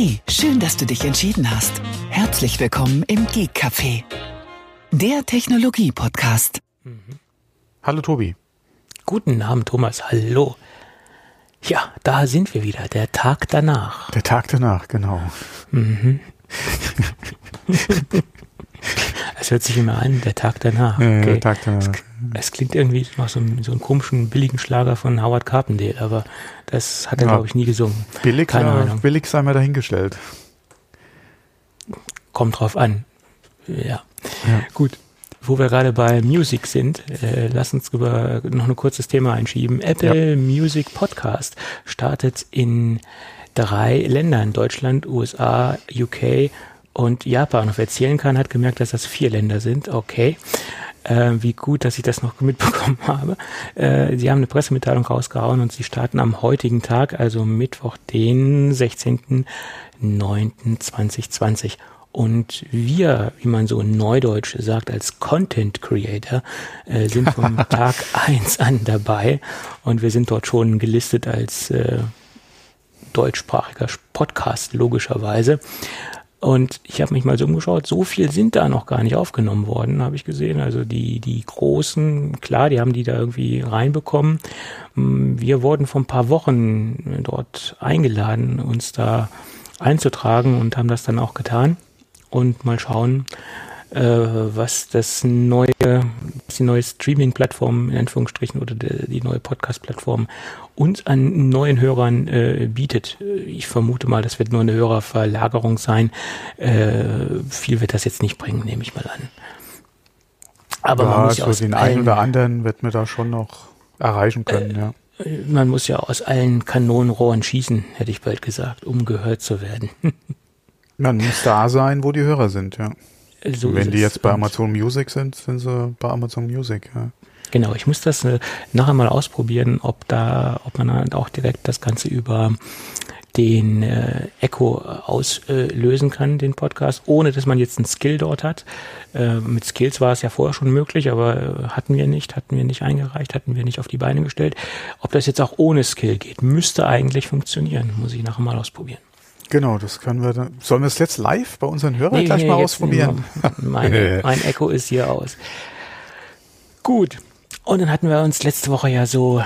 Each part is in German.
Hey, schön, dass du dich entschieden hast. Herzlich willkommen im Geek Café, der Technologie-Podcast. Hallo Tobi. Guten Abend, Thomas. Hallo. Ja, da sind wir wieder. Der Tag danach. Der Tag danach, genau. Es hört sich immer an, der Tag danach. Ja, Okay. Der Tag danach. Es klingt irgendwie nach so einem, so einem komischen, billigen Schlager von Howard Carpendale, aber das hat er, Ja. glaube ich, nie gesungen. Billig, Keine ja, Ahnung. billig sei mal dahingestellt. Kommt drauf an. Ja. Ja. Gut. Wo wir gerade bei Music sind, äh, lass uns über noch ein kurzes Thema einschieben. Apple Music Podcast startet in drei Ländern, Deutschland, USA, UK und Japan. Und wer zählen kann, hat gemerkt, dass das vier Länder sind. Okay. Äh, wie gut, dass ich das noch mitbekommen habe. Äh, sie haben eine Pressemitteilung rausgehauen und sie starten am heutigen Tag, also Mittwoch, den 16.09.2020. Und wir, wie man so neudeutsch sagt, als Content Creator, äh, sind vom Tag eins an dabei und wir sind dort schon gelistet als äh, deutschsprachiger Podcast, logischerweise. Und ich habe mich mal so umgeschaut, so viel sind da noch gar nicht aufgenommen worden, habe ich gesehen. Also die, die großen, klar, die haben die da irgendwie reinbekommen. Mm, Wir wurden vor ein paar Wochen dort eingeladen, uns da einzutragen und haben das dann auch getan. Und mal schauen, äh, was das neue, was die neue Streaming-Plattform in Anführungsstrichen oder die, die neue Podcast-Plattform uns an neuen Hörern äh, bietet. Ich vermute mal, das wird nur eine Hörerverlagerung sein. Äh, viel wird das jetzt nicht bringen, nehme ich mal an. Aber man ja, muss ja so aus den einen oder anderen wird man da schon noch erreichen können, ja. man muss ja aus allen Kanonenrohren schießen, hätte ich bald gesagt, um gehört zu werden. Man muss da sein, wo die Hörer sind, ja. So Wenn die jetzt bei Amazon Music sind, sind sie bei Amazon Music, ja. Genau, ich muss das äh, nachher mal ausprobieren, ob da, ob man dann auch direkt das Ganze über den äh, Echo auslösen äh, lösen kann, den Podcast, ohne dass man jetzt einen Skill dort hat. Äh, mit Skills war es ja vorher schon möglich, aber äh, hatten wir nicht, hatten wir nicht eingereicht, hatten wir nicht auf die Beine gestellt. Ob das jetzt auch ohne Skill geht, müsste eigentlich funktionieren, muss ich nachher mal ausprobieren. Genau, das können wir dann. Sollen wir es jetzt live bei unseren Hörern gleich mal jetzt ausprobieren? wir- Mein, mein Echo ist hier aus. Gut. Und dann hatten wir uns letzte Woche ja so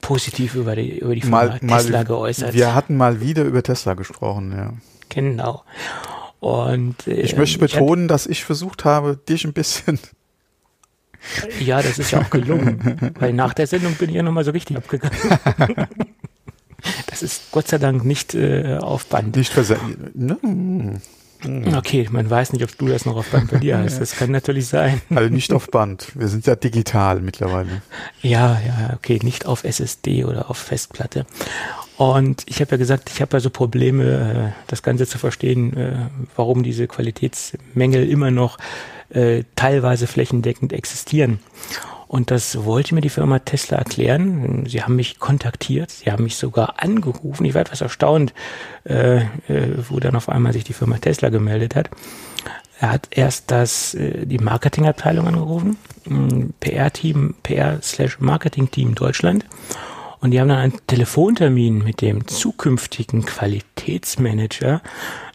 positiv über die, über die Firma Tesla geäußert. Wir hatten mal wieder über Tesla gesprochen, ja. genau. Und äh, Ich möchte betonen, dass ich versucht habe, dich ein bisschen ja, das ist ja auch gelungen, weil nach der Sendung bin ich ja nochmal so richtig abgegangen. Das ist Gott sei Dank nicht äh, auf Band. nicht versendet. Ne? Okay, man weiß nicht, ob du das noch auf Band bei dir hast. Das kann natürlich sein. Also nicht auf Band. Wir sind ja digital mittlerweile. Ja, ja, okay, nicht auf SSD oder auf Festplatte. Und ich habe ja gesagt, ich habe ja so Probleme, äh, das Ganze zu verstehen, äh, warum diese Qualitätsmängel immer noch äh, teilweise flächendeckend existieren. Und das wollte mir die Firma Tesla erklären. Sie haben mich kontaktiert, sie haben mich sogar angerufen. Ich war etwas erstaunt, äh, äh, wo dann auf einmal sich die Firma Tesla gemeldet hat. Er hat erst das, äh, die Marketingabteilung angerufen, PR-Team, PR-Marketing-Team Deutschland. Und die haben dann einen Telefontermin mit dem zukünftigen Qualitätsmanager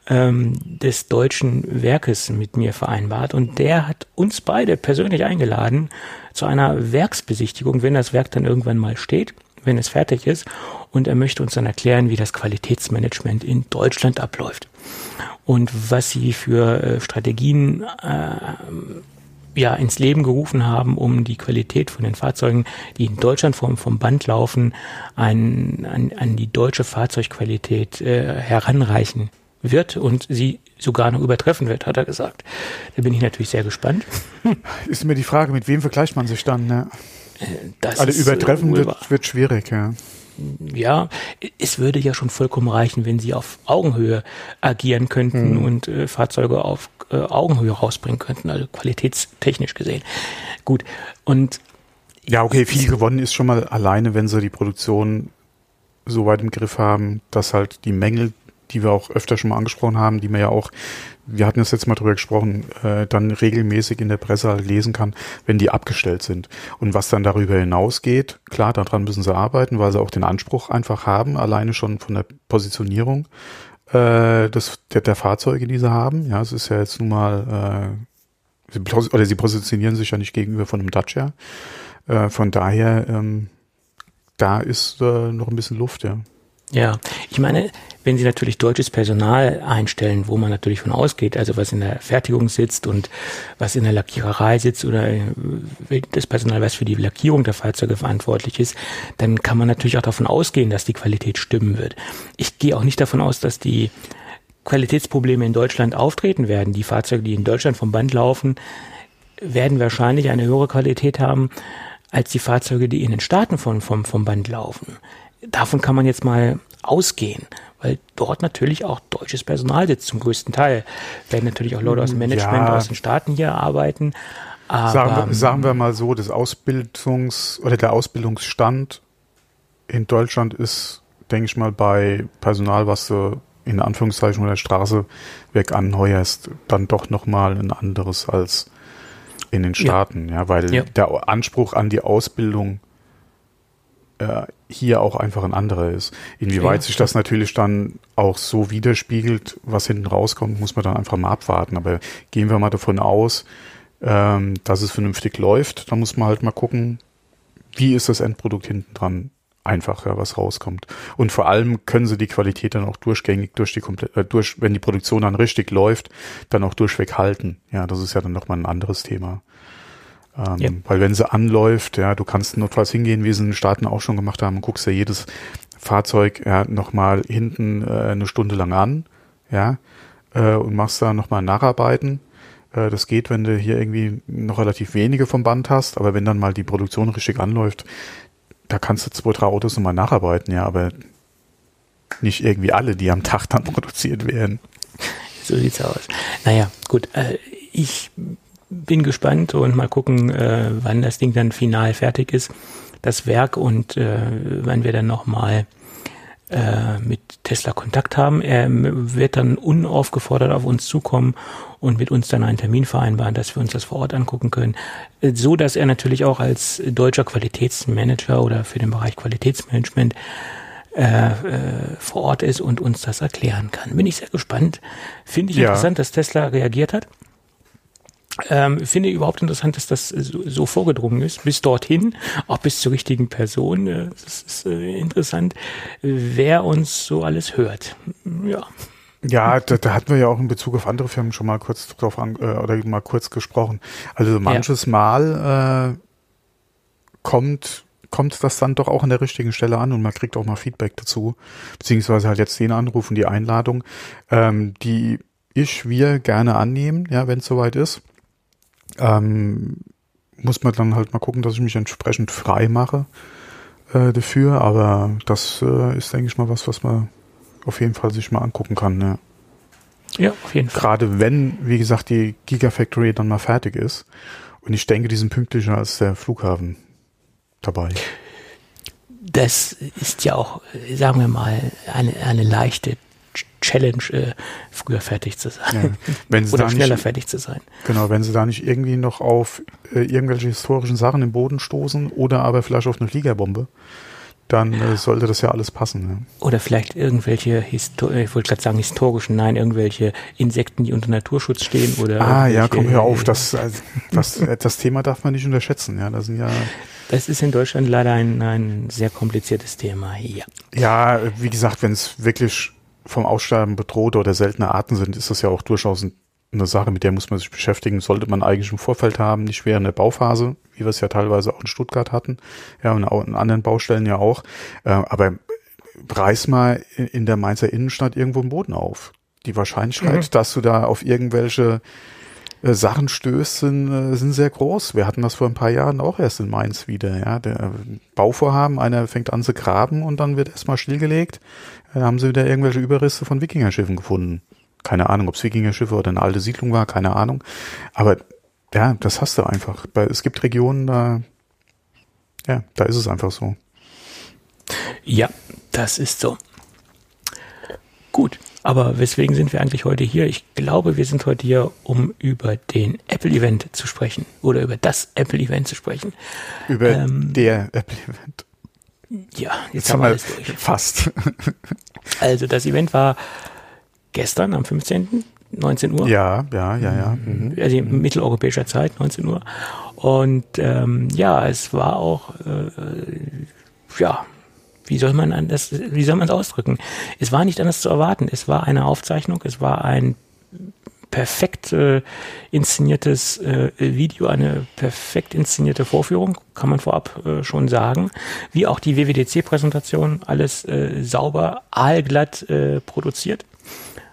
ähm, des deutschen Werkes mit mir vereinbart. Und der hat uns beide persönlich eingeladen zu einer Werksbesichtigung, wenn das Werk dann irgendwann mal steht, wenn es fertig ist. Und er möchte uns dann erklären, wie das Qualitätsmanagement in Deutschland abläuft und was sie für äh, Strategien äh, ja, ins Leben gerufen haben, um die Qualität von den Fahrzeugen, die in Deutschland vom, vom Band laufen, an, an, an die deutsche Fahrzeugqualität äh, heranreichen wird und sie sogar noch übertreffen wird, hat er gesagt. Da bin ich natürlich sehr gespannt. Ist mir die Frage, mit wem vergleicht man sich dann? Ne? Das Also übertreffen wird, wird schwierig, ja. ja, es würde ja schon vollkommen reichen, wenn sie auf Augenhöhe agieren könnten und äh, Fahrzeuge auf äh, Augenhöhe rausbringen könnten, also qualitätstechnisch gesehen. Gut, und Ja, okay, viel gewonnen ist schon mal alleine, wenn sie die Produktion so weit im Griff haben, dass halt die Mängel, die wir auch öfter schon mal angesprochen haben, die man ja auch, wir hatten das jetzt mal drüber gesprochen, äh, dann regelmäßig in der Presse halt lesen kann, wenn die abgestellt sind. Und was dann darüber hinausgeht, klar, daran müssen sie arbeiten, weil sie auch den Anspruch einfach haben, alleine schon von der Positionierung äh, des, der, der Fahrzeuge, die sie haben. Ja, es ist ja jetzt nun mal, äh, sie, oder sie positionieren sich ja nicht gegenüber von einem Dacia. Äh, von daher, ähm, da ist äh, noch ein bisschen Luft, ja. Ja, ich meine, wenn Sie natürlich deutsches Personal einstellen, wo man natürlich von ausgeht, also was in der Fertigung sitzt und was in der Lackiererei sitzt oder äh, das Personal, was für die Lackierung der Fahrzeuge verantwortlich ist, dann kann man natürlich auch davon ausgehen, dass die Qualität stimmen wird. Ich gehe auch nicht davon aus, dass die Qualitätsprobleme in Deutschland auftreten werden. Die Fahrzeuge, die in Deutschland vom Band laufen, werden wahrscheinlich eine höhere Qualität haben als die Fahrzeuge, die in den Staaten von, vom, vom Band laufen davon kann man jetzt mal ausgehen, weil dort natürlich auch deutsches Personal sitzt zum größten Teil. Werden natürlich auch Leute aus dem Management ja. aus den Staaten hier arbeiten. Aber, sagen, wir, sagen wir mal so, das Ausbildungs- oder der Ausbildungsstand in Deutschland ist, denke ich mal, bei Personal, was du in Anführungszeichen von der Straße weg anheuerst, dann doch nochmal ein anderes als in den Staaten, ja, ja weil ja. der Anspruch an die Ausbildung äh, hier auch einfach ein anderer ist. Inwieweit ja. sich das natürlich dann auch so widerspiegelt, was hinten rauskommt, muss man dann einfach mal abwarten. Aber gehen wir mal davon aus, ähm, dass es vernünftig läuft, dann muss man halt mal gucken, wie ist das Endprodukt hinten dran einfach, ja, was rauskommt. Und vor allem können sie die Qualität dann auch durchgängig durch die komplett, äh, durch, wenn die Produktion dann richtig läuft, dann auch durchweg halten. Ja, das ist ja dann nochmal ein anderes Thema. Ähm, ja. Weil wenn sie anläuft, ja, du kannst notfalls hingehen, wie sie in den Staaten auch schon gemacht haben, guckst ja jedes Fahrzeug ja, nochmal hinten äh, eine Stunde lang an, ja, äh, und machst da nochmal Nacharbeiten. Äh, das geht, wenn du hier irgendwie noch relativ wenige vom Band hast, aber wenn dann mal die Produktion richtig anläuft, da kannst du zwei, drei Autos nochmal nacharbeiten, ja, aber nicht irgendwie alle, die am Tag dann produziert werden. So sieht's aus. Naja, gut, äh, ich bin gespannt und mal gucken, äh, wann das Ding dann final fertig ist, das Werk und äh, wann wir dann nochmal äh, mit Tesla Kontakt haben. Er wird dann unaufgefordert auf uns zukommen und mit uns dann einen Termin vereinbaren, dass wir uns das vor Ort angucken können. Äh, so dass er natürlich auch als deutscher Qualitätsmanager oder für den Bereich Qualitätsmanagement äh, äh, vor Ort ist und uns das erklären kann. Bin ich sehr gespannt. Finde ich ja. interessant, dass Tesla reagiert hat. Ähm, finde ich überhaupt interessant, dass das so, so, vorgedrungen ist, bis dorthin, auch bis zur richtigen Person. Äh, das ist äh, interessant, wer uns so alles hört. Ja. Ja, da, da hatten wir ja auch in Bezug auf andere Firmen schon mal kurz drauf an, äh, oder mal kurz gesprochen. Also manches ja. Mal äh, kommt kommt das dann doch auch an der richtigen Stelle an und man kriegt auch mal Feedback dazu, beziehungsweise halt jetzt den Anruf und die Einladung, ähm, die ich, wir gerne annehmen, ja, wenn es soweit ist. Ähm, muss man dann halt mal gucken, dass ich mich entsprechend frei mache äh, dafür. Aber das äh, ist, denke ich mal, was, was man auf jeden Fall sich mal angucken kann. Ja. Ja, auf jeden Fall. Gerade wenn, wie gesagt, die Gigafactory dann mal fertig ist. Und ich denke, die sind pünktlicher als der Flughafen dabei. Das ist ja auch, sagen wir mal, eine, eine leichte Challenge, äh, früher fertig zu sein. Ja. Oder schneller nicht, fertig zu sein. Genau, wenn sie da nicht irgendwie noch auf äh, irgendwelche historischen Sachen im Boden stoßen oder aber vielleicht auf eine Fliegerbombe, dann äh, sollte das ja alles passen. Ja. Oder vielleicht irgendwelche, Histo ich wollte gerade sagen historischen, nein, irgendwelche Insekten, die unter Naturschutz stehen oder. Ah ja, komm hör auf, das, äh, das, äh, das Thema darf man nicht unterschätzen. Ja, das sind ja. Das ist in Deutschland leider ein, ein sehr kompliziertes Thema. Ja. Ja, wie gesagt, wenn es wirklich vom Aussterben bedrohte oder seltene Arten sind, ist das ja auch durchaus eine Sache, mit der muss man sich beschäftigen. Sollte man eigentlich im Vorfeld haben, nicht während der Bauphase, wie wir es ja teilweise auch in Stuttgart hatten, ja, und auch in anderen Baustellen ja auch. Äh, aber reiß mal in der Mainzer Innenstadt irgendwo einen Boden auf. Die Wahrscheinlichkeit, mhm. dass du da auf irgendwelche äh, Sachen stößt, sind, äh, sind sehr groß. Wir hatten das vor ein paar Jahren auch erst in Mainz wieder. Ja, der Bauvorhaben, einer fängt an zu graben und dann wird erstmal stillgelegt. Da haben sie wieder irgendwelche Überreste von Wikingerschiffen gefunden. Keine Ahnung, ob es Wikingerschiffe oder eine alte Siedlung war, keine Ahnung. Aber ja, das hast du einfach. Es gibt Regionen, da, ja, da ist es einfach so. Ja, das ist so. Gut. Aber weswegen sind wir eigentlich heute hier? Ich glaube, wir sind heute hier, um über den Apple-Event zu sprechen oder über das Apple-Event zu sprechen. Über ähm, der Apple-Event. Ja, jetzt, jetzt haben wir alles durch. Fast. also das Event war gestern am 15. 19 Uhr. Ja, ja, ja, ja. Mhm. Also mitteleuropäischer Zeit, 19 Uhr. Und ähm, ja, es war auch, äh, ja, wie soll man das, wie soll man es ausdrücken? Es war nicht anders zu erwarten. Es war eine Aufzeichnung, es war ein perfekt äh, inszeniertes äh, Video, eine perfekt inszenierte Vorführung, kann man vorab äh, schon sagen. Wie auch die WWDC-Präsentation, alles äh, sauber, aalglatt äh, produziert.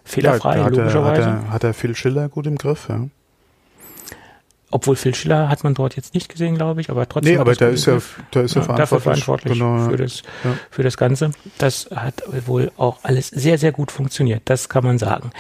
Fehlerfrei, ja, hat logischerweise. Er, hat, er, hat er Phil Schiller gut im Griff, ja. Obwohl Phil Schiller hat man dort jetzt nicht gesehen, glaube ich, aber trotzdem. Nee, aber der ist, ja, der ist ja, ja verantwortlich, verantwortlich genau. für, das, ja. für das Ganze. Das hat wohl auch alles sehr, sehr gut funktioniert. Das kann man sagen.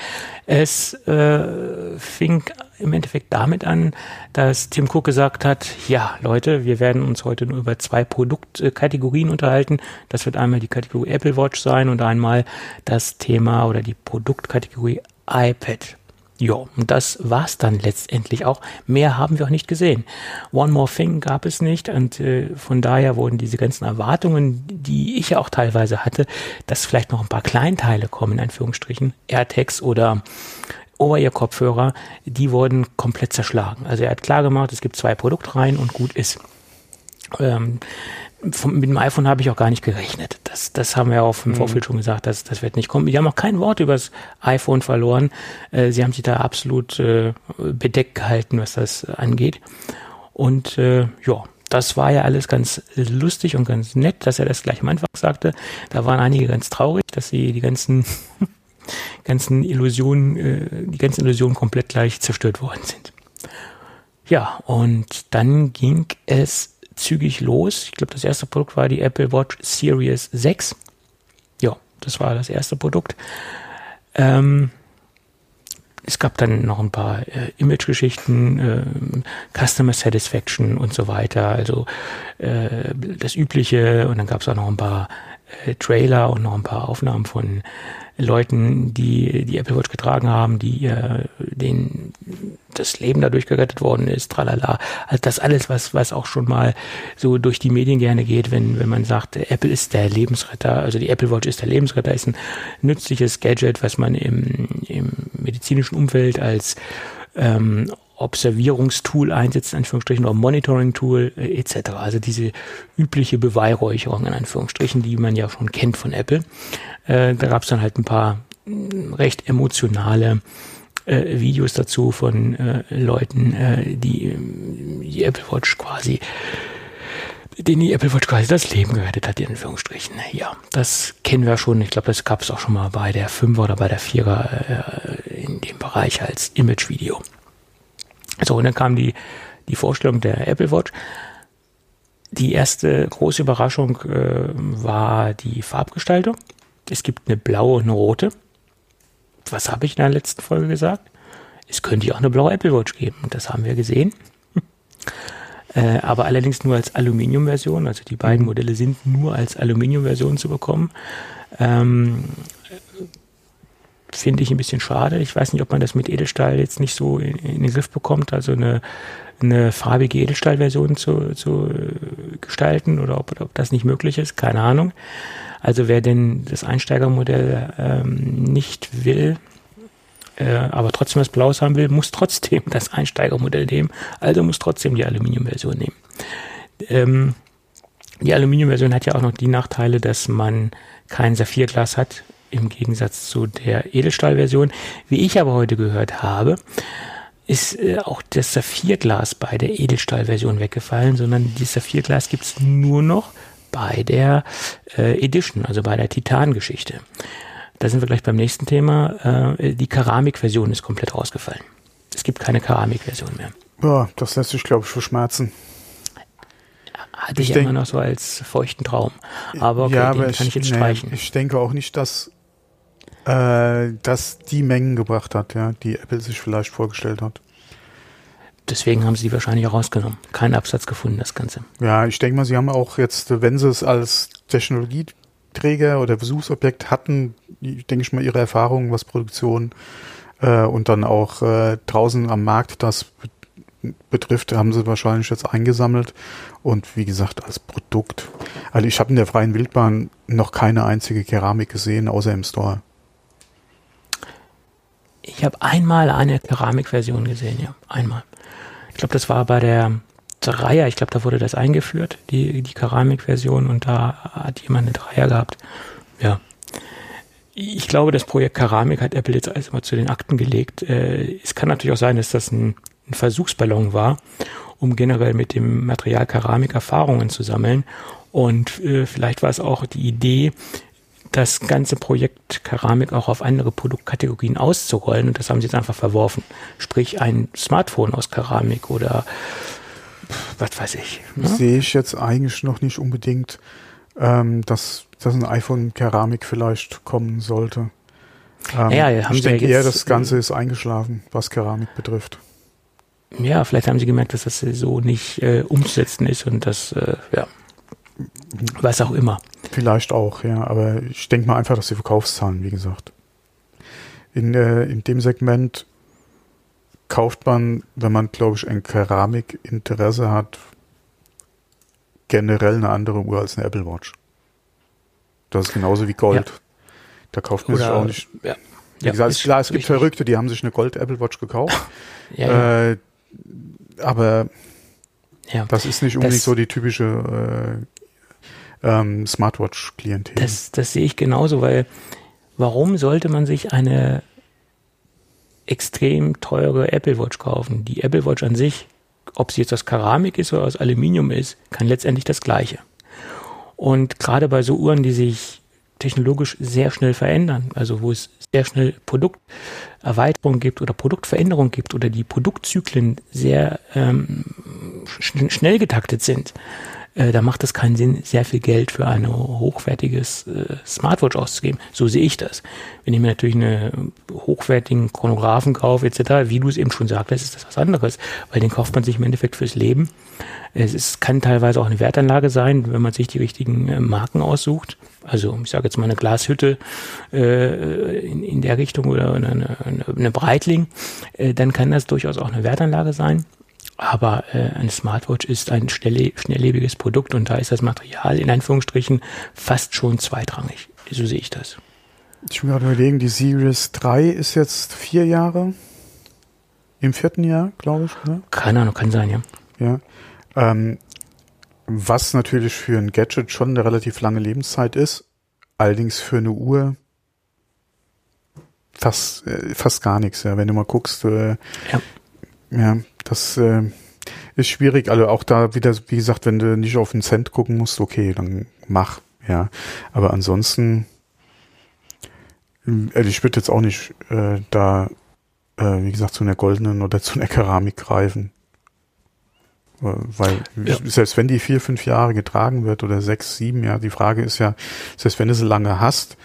Es äh, fing im Endeffekt damit an, dass Tim Cook gesagt hat, ja, Leute, wir werden uns heute nur über zwei Produktkategorien unterhalten. Das wird einmal die Kategorie Apple Watch sein und einmal das Thema oder die Produktkategorie iPad. Ja, und das war's dann letztendlich auch. Mehr haben wir auch nicht gesehen. One More Thing gab es nicht und äh, von daher wurden diese ganzen Erwartungen, die ich ja auch teilweise hatte, dass vielleicht noch ein paar Kleinteile kommen, in Anführungsstrichen, AirTags oder Over-Ear-Kopfhörer, die wurden komplett zerschlagen. Also er hat klar gemacht, es gibt zwei Produktreihen und gut ist. Ähm, vom, mit dem iPhone habe ich auch gar nicht gerechnet. Das, das haben wir auch im mhm. Vorfeld schon gesagt, das, das wird nicht kommen. Die haben auch kein Wort über das iPhone verloren. Äh, sie haben sich da absolut äh, bedeckt gehalten, was das angeht. Und äh, ja, das war ja alles ganz lustig und ganz nett, dass er das gleich am Anfang sagte. Da waren einige ganz traurig, dass sie die ganzen ganzen Illusionen, äh, die ganzen Illusionen komplett gleich zerstört worden sind. Ja, und dann ging es zügig los. Ich glaube, das erste Produkt war die Apple Watch Series 6. Ja, das war das erste Produkt. Ähm, es gab dann noch ein paar äh, Image-Geschichten, äh, Customer Satisfaction und so weiter, also äh, das Übliche. Und dann gab es auch noch ein paar äh, Trailer und noch ein paar Aufnahmen von Leuten, die die Apple Watch getragen haben, die äh, denen das Leben dadurch gerettet worden ist, tralala. Also das alles, was, was auch schon mal so durch die Medien gerne geht, wenn, wenn man sagt, Apple ist der Lebensretter, also die Apple Watch ist der Lebensretter, ist ein nützliches Gadget, was man im, im medizinischen Umfeld als ähm, Observierungstool einsetzt, in Anführungsstrichen, oder Monitoring-Tool äh, etc. Also diese übliche Beweihräucherung, in Anführungsstrichen, die man ja schon kennt von Apple. Äh, da gab es dann halt ein paar mh, recht emotionale äh, Videos dazu von äh, Leuten, äh, die die Apple Watch quasi den die Apple Watch quasi das Leben gerettet hat, in Anführungsstrichen. Ja, das kennen wir schon. Ich glaube, das gab es auch schon mal bei der 5er oder bei der 4er äh, in dem Bereich als Image-Video. So, und dann kam die, die Vorstellung der Apple Watch. Die erste große Überraschung äh, war die Farbgestaltung. Es gibt eine blaue und eine rote. Was habe ich in der letzten Folge gesagt? Es könnte ja auch eine blaue Apple Watch geben. Das haben wir gesehen. äh, aber allerdings nur als Aluminium-Version. Also die beiden mhm. Modelle sind nur als Aluminium-Version zu bekommen. Ähm, finde ich ein bisschen schade. Ich weiß nicht, ob man das mit Edelstahl jetzt nicht so in, in den Griff bekommt, also eine, eine farbige Edelstahlversion zu, zu gestalten oder ob, ob das nicht möglich ist, keine Ahnung. Also wer denn das Einsteigermodell ähm, nicht will, äh, aber trotzdem was Blaues haben will, muss trotzdem das Einsteigermodell nehmen, also muss trotzdem die Aluminiumversion nehmen. Ähm, die Aluminiumversion hat ja auch noch die Nachteile, dass man kein Saphirglas hat, im Gegensatz zu der Edelstahlversion. Wie ich aber heute gehört habe, ist äh, auch das Saphirglas bei der Edelstahlversion weggefallen, sondern das Saphirglas gibt es nur noch bei der äh, Edition, also bei der Titan-Geschichte. Da sind wir gleich beim nächsten Thema. Äh, die Keramikversion ist komplett rausgefallen. Es gibt keine Keramikversion mehr. Ja, das lässt sich, glaube ich, verschmerzen. Hatte ich, ich denk, immer noch so als feuchten Traum. Aber okay, ja, den aber kann ich, ich jetzt streichen. ich denke auch nicht, dass äh, das die Mengen gebracht hat, ja, die Apple sich vielleicht vorgestellt hat. Deswegen haben sie die wahrscheinlich auch rausgenommen. Keinen Absatz gefunden, das Ganze. Ja, ich denke mal, sie haben auch jetzt, wenn sie es als Technologie Träger oder Versuchsobjekt hatten, denke ich mal, ihre Erfahrungen, was Produktion äh, und dann auch äh, draußen am Markt das betrifft, haben sie wahrscheinlich jetzt eingesammelt. Und wie gesagt, als Produkt. Also ich habe in der freien Wildbahn noch keine einzige Keramik gesehen, außer im Store. Ich habe einmal eine Keramikversion gesehen, ja, einmal. Ich glaube, das war bei der Dreier, ich glaube, da wurde das eingeführt, die, die Keramikversion, und da hat jemand eine Dreier gehabt. Ja. Ich glaube, das Projekt Keramik hat Apple jetzt alles mal zu den Akten gelegt. Äh, es kann natürlich auch sein, dass das ein, ein Versuchsballon war, um generell mit dem Material Keramik Erfahrungen zu sammeln. Und äh, vielleicht war es auch die Idee, das ganze Projekt Keramik auch auf andere Produktkategorien auszurollen und das haben sie jetzt einfach verworfen. Sprich ein Smartphone aus Keramik oder was weiß ich. Ne? Sehe ich jetzt eigentlich noch nicht unbedingt, ähm, dass, dass ein iPhone Keramik vielleicht kommen sollte. Ähm, ja, haben ich denke ja eher, das Ganze ist eingeschlafen, was Keramik betrifft. Ja, vielleicht haben sie gemerkt, dass das so nicht äh, umzusetzen ist und das, äh, ja, was auch immer. Vielleicht auch, ja, aber ich denke mal einfach, dass die Verkaufszahlen, wie gesagt. In, äh, in dem Segment kauft man, wenn man, glaube ich, ein Keramikinteresse hat, generell eine andere Uhr als eine Apple Watch. Das ist genauso wie Gold. Ja. Da kauft man Oder, sich auch nicht. Ja. Wie ja, gesagt, ist klar, es gibt richtig. Verrückte, die haben sich eine Gold Apple Watch gekauft. ja, äh, aber das ist nicht unbedingt das, so die typische äh, ähm, Smartwatch-Klientel. Das, das sehe ich genauso, weil warum sollte man sich eine extrem teure Apple Watch kaufen. Die Apple Watch an sich, ob sie jetzt aus Keramik ist oder aus Aluminium ist, kann letztendlich das Gleiche. Und gerade bei so Uhren, die sich technologisch sehr schnell verändern, also wo es sehr schnell Produkterweiterung gibt oder Produktveränderung gibt oder die Produktzyklen sehr ähm, sch schnell getaktet sind, äh, da macht es keinen Sinn, sehr viel Geld für ein hochwertiges äh, Smartwatch auszugeben. So sehe ich das. Wenn ich mir natürlich einen hochwertigen Chronographen kaufe, etc., wie du es eben schon sagtest, ist das was anderes, weil den kauft man sich im Endeffekt fürs Leben. Es ist, kann teilweise auch eine Wertanlage sein, wenn man sich die richtigen äh, Marken aussucht. Also ich sage jetzt mal eine Glashütte äh, in, in der Richtung oder eine, eine, eine Breitling, äh, dann kann das durchaus auch eine Wertanlage sein. Aber äh, eine Smartwatch ist ein schnelle, schnelllebiges Produkt und da ist das Material in Anführungsstrichen fast schon zweitrangig. So sehe ich das. Ich will gerade überlegen, die Series 3 ist jetzt vier Jahre. Im vierten Jahr, glaube ich. Ne? Keine Ahnung, kann sein, ja. Ja. Ähm, was natürlich für ein Gadget schon eine relativ lange Lebenszeit ist, allerdings für eine Uhr fast, äh, fast gar nichts. Ja. Wenn du mal guckst, äh, ja. ja, das äh, ist schwierig. Also auch da wieder, wie gesagt, wenn du nicht auf den Cent gucken musst, okay, dann mach, ja. Aber ansonsten, also ich würde jetzt auch nicht äh, da, äh, wie gesagt, zu einer goldenen oder zu einer Keramik greifen. Äh, weil ja. selbst wenn die vier, fünf Jahre getragen wird oder sechs, sieben, ja, die Frage ist ja, selbst wenn du sie lange hast,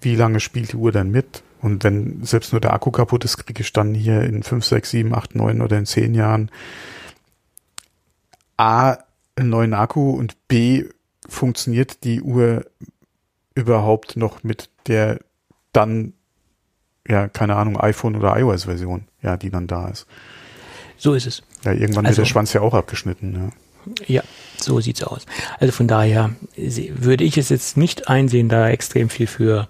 wie lange spielt die Uhr dann mit? Und wenn selbst nur der Akku kaputt ist, kriege ich dann hier in 5, 6, 7, 8, 9 oder in 10 Jahren A, einen neuen Akku und B, funktioniert die Uhr überhaupt noch mit der dann, ja, keine Ahnung, iPhone oder iOS-Version, ja, die dann da ist. So ist es. Ja, irgendwann also, wird der Schwanz ja auch abgeschnitten, ja. Ja, so sieht's aus. Also von daher würde ich es jetzt nicht einsehen, da extrem viel für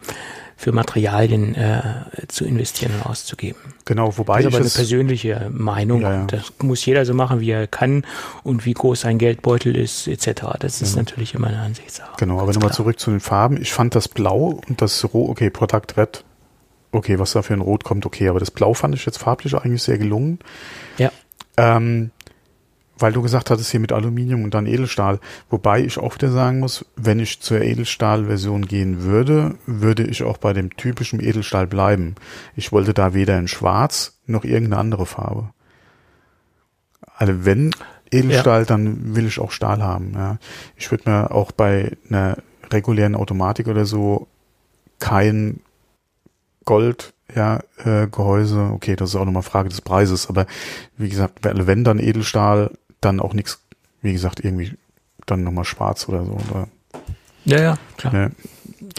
für Materialien äh, zu investieren und auszugeben. Genau, wobei das ist aber eine persönliche Meinung. Ja, ja. Das muss jeder so machen, wie er kann und wie groß sein Geldbeutel ist, etc. Das ist ja. natürlich immer eine Ansichtssache. Genau, aber nochmal zurück zu den Farben. Ich fand das Blau und das Rot, okay, Product Red, okay, was da für ein Rot kommt, okay, aber das Blau fand ich jetzt farblich eigentlich sehr gelungen. Ja. Ähm, weil du gesagt hattest hier mit Aluminium und dann Edelstahl. Wobei ich auch wieder sagen muss, wenn ich zur Edelstahl-Version gehen würde, würde ich auch bei dem typischen Edelstahl bleiben. Ich wollte da weder in Schwarz noch irgendeine andere Farbe. Also wenn Edelstahl, ja. dann will ich auch Stahl haben. Ja. Ich würde mir auch bei einer regulären Automatik oder so kein Gold ja, äh, Gehäuse, okay, das ist auch nochmal Frage des Preises, aber wie gesagt, wenn dann Edelstahl, dann auch nichts, wie gesagt, irgendwie dann nochmal schwarz oder so. Oder, ja, ja, klar. Ne,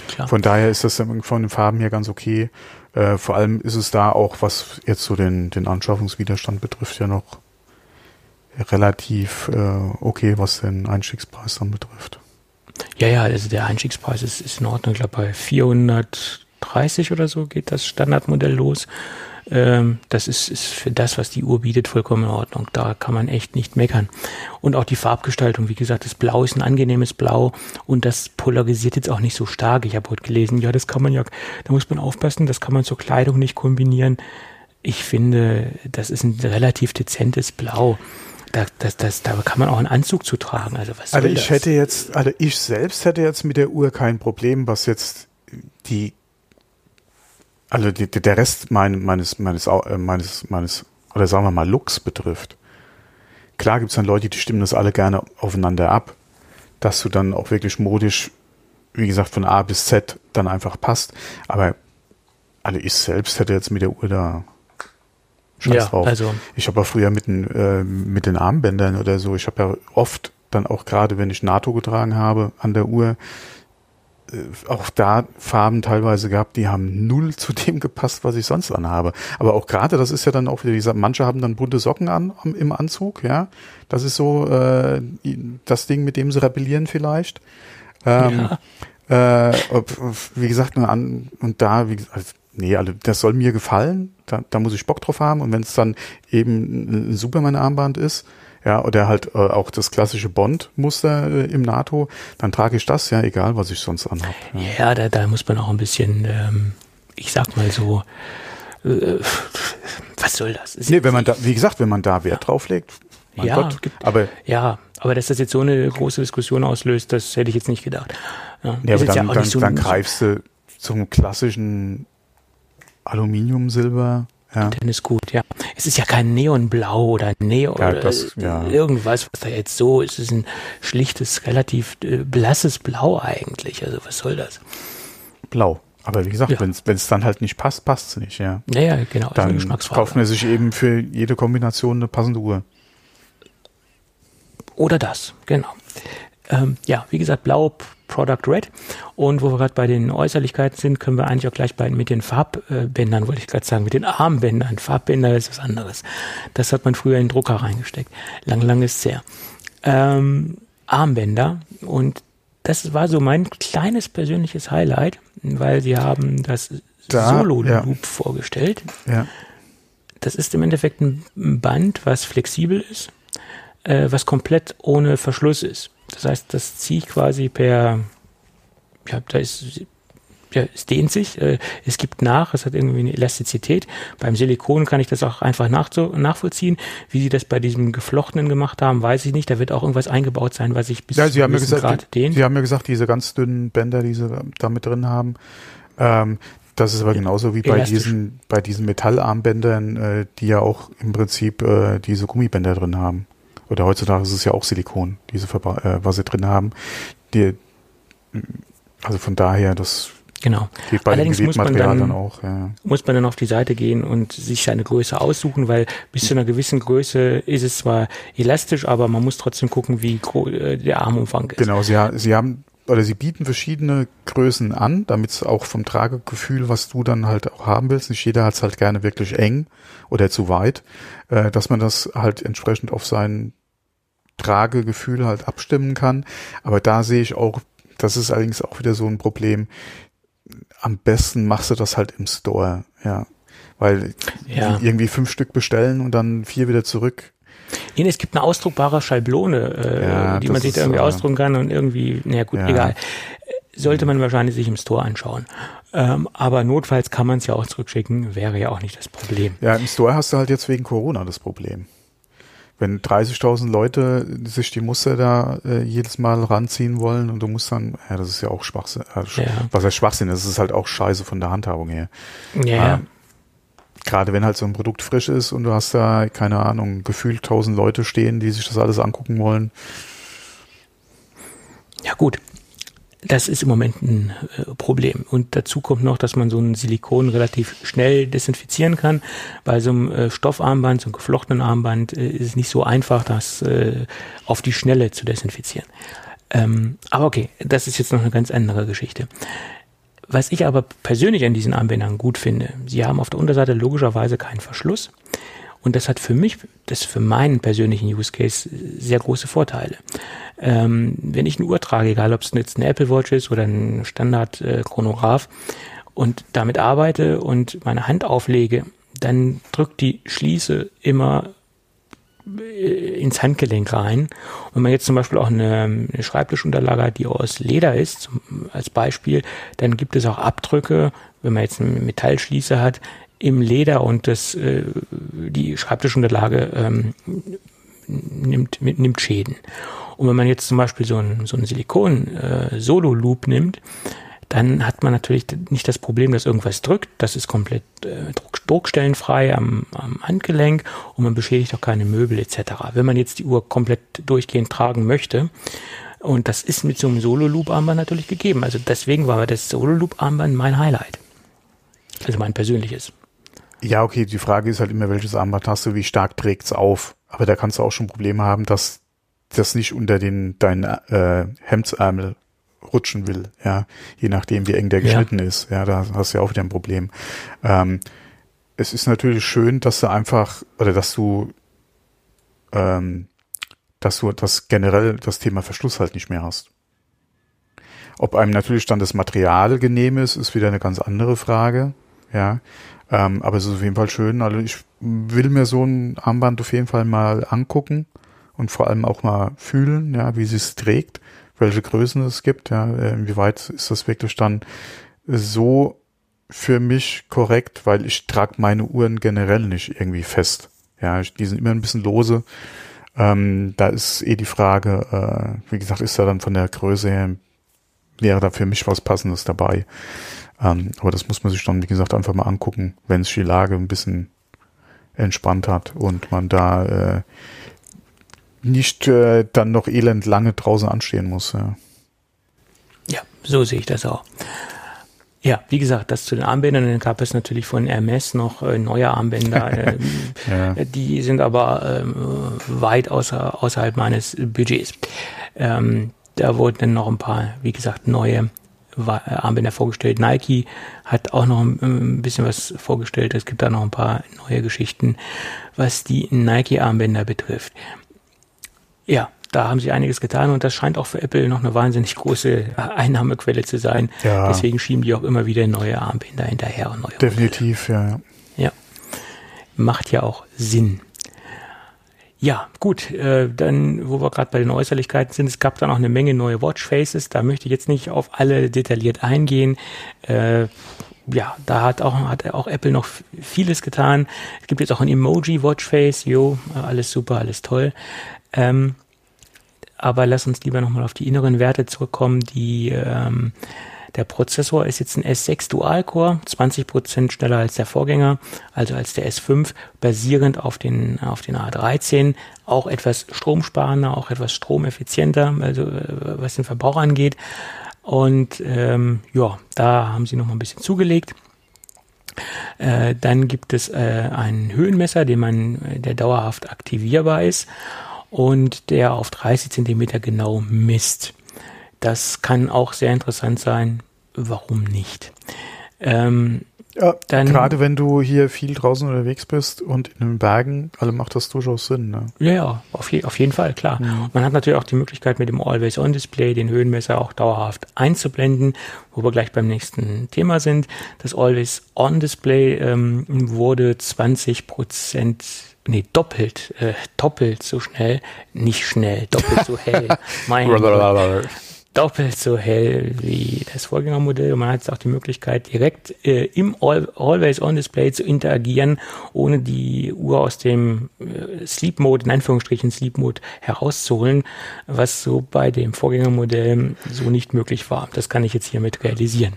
klar. Von daher ist das von den Farben her ganz okay. Äh, vor allem ist es da auch, was jetzt so den, den Anschaffungswiderstand betrifft, ja noch relativ äh, okay, was den Einstiegspreis dann betrifft. Ja, ja, also der Einstiegspreis ist, ist in Ordnung. Ich glaube, bei 430 oder so geht das Standardmodell los. Ähm, das ist, ist für das, was die Uhr bietet, vollkommen in Ordnung. Da kann man echt nicht meckern. Und auch die Farbgestaltung, wie gesagt, das Blau ist ein angenehmes Blau und das polarisiert jetzt auch nicht so stark. Ich habe heute gelesen, ja, das kann man ja, da muss man aufpassen, das kann man zur Kleidung nicht kombinieren. Ich finde, das ist ein relativ dezentes Blau. Da, das, das, da kann man auch einen Anzug zu tragen. Also, was also ich das? hätte jetzt, also ich selbst hätte jetzt mit der Uhr kein Problem, was jetzt die also die, der Rest mein, meines, meines, äh, meines, meines, oder sagen wir mal Looks betrifft. Klar gibt es dann Leute, die stimmen das alle gerne aufeinander ab, dass du dann auch wirklich modisch, wie gesagt, von A bis Z dann einfach passt. Aber also ich selbst hätte jetzt mit der Uhr da Scheiß ja, drauf. Also ich habe ja früher mit den, äh, mit den Armbändern oder so, ich habe ja oft dann auch gerade, wenn ich NATO getragen habe, an der Uhr, auch da Farben teilweise gehabt, die haben null zu dem gepasst, was ich sonst anhabe. Aber auch gerade, das ist ja dann auch wieder dieser, manche haben dann bunte Socken an im Anzug, ja. Das ist so äh, das Ding, mit dem sie rebellieren vielleicht. Ähm, ja. äh, wie gesagt, an, und da, wie gesagt, also, nee, also das soll mir gefallen, da, da muss ich Bock drauf haben. Und wenn es dann eben ein Superman-Armband ist, ja, oder halt äh, auch das klassische Bond-Muster äh, im NATO, dann trage ich das, ja, egal was ich sonst anhabe. Ja, ja da, da muss man auch ein bisschen, ähm, ich sag mal so, äh, was soll das? Ist nee, wenn man da, wie gesagt, wenn man da Wert drauf legt, mein ja, Gott, gibt, aber ja, aber dass das jetzt so eine große Diskussion auslöst, das hätte ich jetzt nicht gedacht. Ja, ja aber dann, ja dann, so dann greifst du zum klassischen Aluminiumsilber ja. Dann ist gut, ja. Es ist ja kein Neonblau oder Neon ja, das, ja. irgendwas, was da jetzt so ist. Es ist ein schlichtes, relativ äh, blasses Blau eigentlich. Also was soll das? Blau. Aber wie gesagt, ja. wenn es dann halt nicht passt, passt es nicht, ja. Naja, genau. Dann kauft man sich eben für jede Kombination eine passende Uhr. Oder das, genau. Ähm, ja, wie gesagt, blau Product Red. Und wo wir gerade bei den Äußerlichkeiten sind, können wir eigentlich auch gleich bei mit den Farbbändern, wollte ich gerade sagen, mit den Armbändern. Farbbänder ist was anderes. Das hat man früher in den Drucker reingesteckt. Lang, lang ist her. Ähm, Armbänder und das war so mein kleines persönliches Highlight, weil sie haben das da, Solo-Loop ja. vorgestellt. Ja. Das ist im Endeffekt ein Band, was flexibel ist, äh, was komplett ohne Verschluss ist. Das heißt, das ziehe ich quasi per, ja, da ist, ja, es dehnt sich, äh, es gibt nach, es hat irgendwie eine Elastizität. Beim Silikon kann ich das auch einfach nach, nachvollziehen. Wie sie das bei diesem Geflochtenen gemacht haben, weiß ich nicht. Da wird auch irgendwas eingebaut sein, was ich bis ja, sie haben mir gesagt, dehnt. Sie haben mir gesagt, diese ganz dünnen Bänder, die sie da mit drin haben, ähm, das ist aber genauso wie bei diesen, bei diesen Metallarmbändern, äh, die ja auch im Prinzip äh, diese Gummibänder drin haben oder heutzutage ist es ja auch Silikon, diese Verba äh, was sie drin haben. Die, also von daher, das Genau. Geht bei Allerdings muss man dann, dann auch, ja. muss man dann auf die Seite gehen und sich seine Größe aussuchen, weil bis zu einer gewissen Größe ist es zwar elastisch, aber man muss trotzdem gucken, wie äh, der Armumfang ist. Genau, sie, sie haben oder sie bieten verschiedene Größen an, damit es auch vom Tragegefühl, was du dann halt auch haben willst, nicht jeder hat es halt gerne wirklich eng oder zu weit, äh, dass man das halt entsprechend auf sein Tragegefühl halt abstimmen kann. Aber da sehe ich auch, das ist allerdings auch wieder so ein Problem. Am besten machst du das halt im Store, ja. Weil ja. irgendwie fünf Stück bestellen und dann vier wieder zurück Nee, es gibt eine ausdruckbare Schablone, äh, ja, die man sich da irgendwie äh, ausdrucken kann und irgendwie, naja gut, ja. egal. Sollte man wahrscheinlich sich im Store anschauen. Ähm, aber notfalls kann man es ja auch zurückschicken, wäre ja auch nicht das Problem. Ja, im Store hast du halt jetzt wegen Corona das Problem. Wenn 30.000 Leute sich die Muster da äh, jedes Mal ranziehen wollen und du musst dann, ja, das ist ja auch Schwachsinn. Äh, ja. Was heißt Schwachsinn? Das ist halt auch scheiße von der Handhabung her. Ja. Ähm, gerade wenn halt so ein Produkt frisch ist und du hast da, keine Ahnung, gefühlt tausend Leute stehen, die sich das alles angucken wollen. Ja gut, das ist im Moment ein äh, Problem. Und dazu kommt noch, dass man so ein Silikon relativ schnell desinfizieren kann. Bei so einem äh, Stoffarmband, so einem geflochtenen Armband, äh, ist es nicht so einfach, das auf die Schnelle zu desinfizieren. Ähm, aber okay, das ist jetzt noch eine ganz andere Geschichte. Was ich aber persönlich an diesen Armbändern gut finde, sie haben auf der Unterseite logischerweise keinen Verschluss. Und das hat für mich, das für meinen persönlichen Use Case sehr große Vorteile. Ähm, wenn ich eine Uhr trage, egal ob es jetzt eine Apple Watch ist oder ein Standard äh, Chronograph und damit arbeite und meine Hand auflege, dann drückt die Schließe immer äh, ins Handgelenk rein. Und wenn man jetzt zum Beispiel auch eine, eine Schreibtischunterlage hat, die aus Leder ist, zum, als Beispiel, dann gibt es auch Abdrücke, wenn man jetzt eine Metallschließe hat, im Leder und das, äh, die Schreibtischunterlage ähm, nimmt, mit, nimmt Schäden. Und wenn man jetzt zum Beispiel so ein, so ein Silikon-Solo-Loop äh, nimmt, dann hat man natürlich nicht das Problem, dass irgendwas drückt. Das ist komplett äh, druck, druckstellenfrei am, am Handgelenk und man beschädigt auch keine Möbel etc. Wenn man jetzt die Uhr komplett durchgehend tragen möchte, und das ist mit so einem Solo-Loop-Armband natürlich gegeben. Also deswegen war das Solo-Loop-Armband mein Highlight. Also mein persönliches. Ja, okay, die Frage ist halt immer, welches Armband hast du, wie stark trägt's auf. Aber da kannst du auch schon Probleme haben, dass das nicht unter den deinen äh, Hemdsärmel rutschen will, ja, je nachdem, wie eng der geschnitten ja. ist. Ja, da hast du ja auch wieder ein Problem. Ähm, es ist natürlich schön, dass du einfach, oder dass du, ähm, dass du das generell das Thema Verschluss halt nicht mehr hast. Ob einem natürlich dann das Material genehm ist, ist wieder eine ganz andere Frage. Ja, ähm, aber es ist auf jeden Fall schön. Also ich will mir so ein Armband auf jeden Fall mal angucken und vor allem auch mal fühlen, ja, wie sie es trägt, welche Größen es gibt, ja, inwieweit ist das wirklich dann so für mich korrekt, weil ich trage meine Uhren generell nicht irgendwie fest. Ja, die sind immer ein bisschen lose. Ähm, da ist eh die Frage, äh, wie gesagt, ist da dann von der Größe her, wäre da für mich was Passendes dabei. Ähm, aber das muss man sich dann, wie gesagt, einfach mal angucken, wenn sich die Lage ein bisschen entspannt hat und man da äh, nicht äh, dann noch elend lange draußen anstehen muss. Ja. ja, so sehe ich das auch. Ja, wie gesagt, das zu den Armbändern, dann gab es natürlich von Hermes noch äh, neue Armbänder. Äh, ja. Die sind aber ähm, weit außer, außerhalb meines Budgets. Ähm, da wurden dann noch ein paar, wie gesagt, neue Armbänder vorgestellt. Nike hat auch noch ein bisschen was vorgestellt. Es gibt da noch ein paar neue Geschichten, was die Nike-Armbänder betrifft. Ja, da haben sie einiges getan und das scheint auch für Apple noch eine wahnsinnig große Einnahmequelle zu sein. Ja. Deswegen schieben die auch immer wieder neue Armbänder hinterher und neue Definitiv, Modelle. ja. Ja. Macht ja auch Sinn. Ja, gut, äh, dann, wo wir gerade bei den Äußerlichkeiten sind, es gab da noch eine Menge neue Watchfaces, da möchte ich jetzt nicht auf alle detailliert eingehen. Äh, ja, da hat auch, hat auch Apple noch vieles getan. Es gibt jetzt auch ein Emoji-Watchface, jo, alles super, alles toll. Ähm, aber lass uns lieber nochmal auf die inneren Werte zurückkommen, die ähm, der Prozessor ist jetzt ein S6 Dual-Core, 20% schneller als der Vorgänger, also als der S5, basierend auf den, auf den A13, auch etwas stromsparender, auch etwas stromeffizienter, also äh, was den Verbrauch angeht. Und ähm, ja, da haben sie nochmal ein bisschen zugelegt. Äh, dann gibt es äh, einen Höhenmesser, den man, der dauerhaft aktivierbar ist und der auf 30 Zentimeter genau misst. Das kann auch sehr interessant sein. Warum nicht? Ähm, ja, dann, gerade wenn du hier viel draußen unterwegs bist und in den Bergen, also macht das durchaus Sinn. Ne? Ja, ja, auf, je, auf jeden Fall, klar. Mhm. Man hat natürlich auch die Möglichkeit, mit dem Always-On-Display den Höhenmesser auch dauerhaft einzublenden, wo wir gleich beim nächsten Thema sind. Das Always-On-Display ähm, wurde 20 Prozent nee, doppelt, äh, doppelt so schnell, nicht schnell, doppelt so hell. mein doppelt so hell wie das Vorgängermodell und man hat jetzt auch die Möglichkeit, direkt äh, im Always-On-Display zu interagieren, ohne die Uhr aus dem äh, Sleep-Mode, in Anführungsstrichen Sleep-Mode herauszuholen, was so bei dem Vorgängermodell so nicht möglich war. Das kann ich jetzt hiermit realisieren.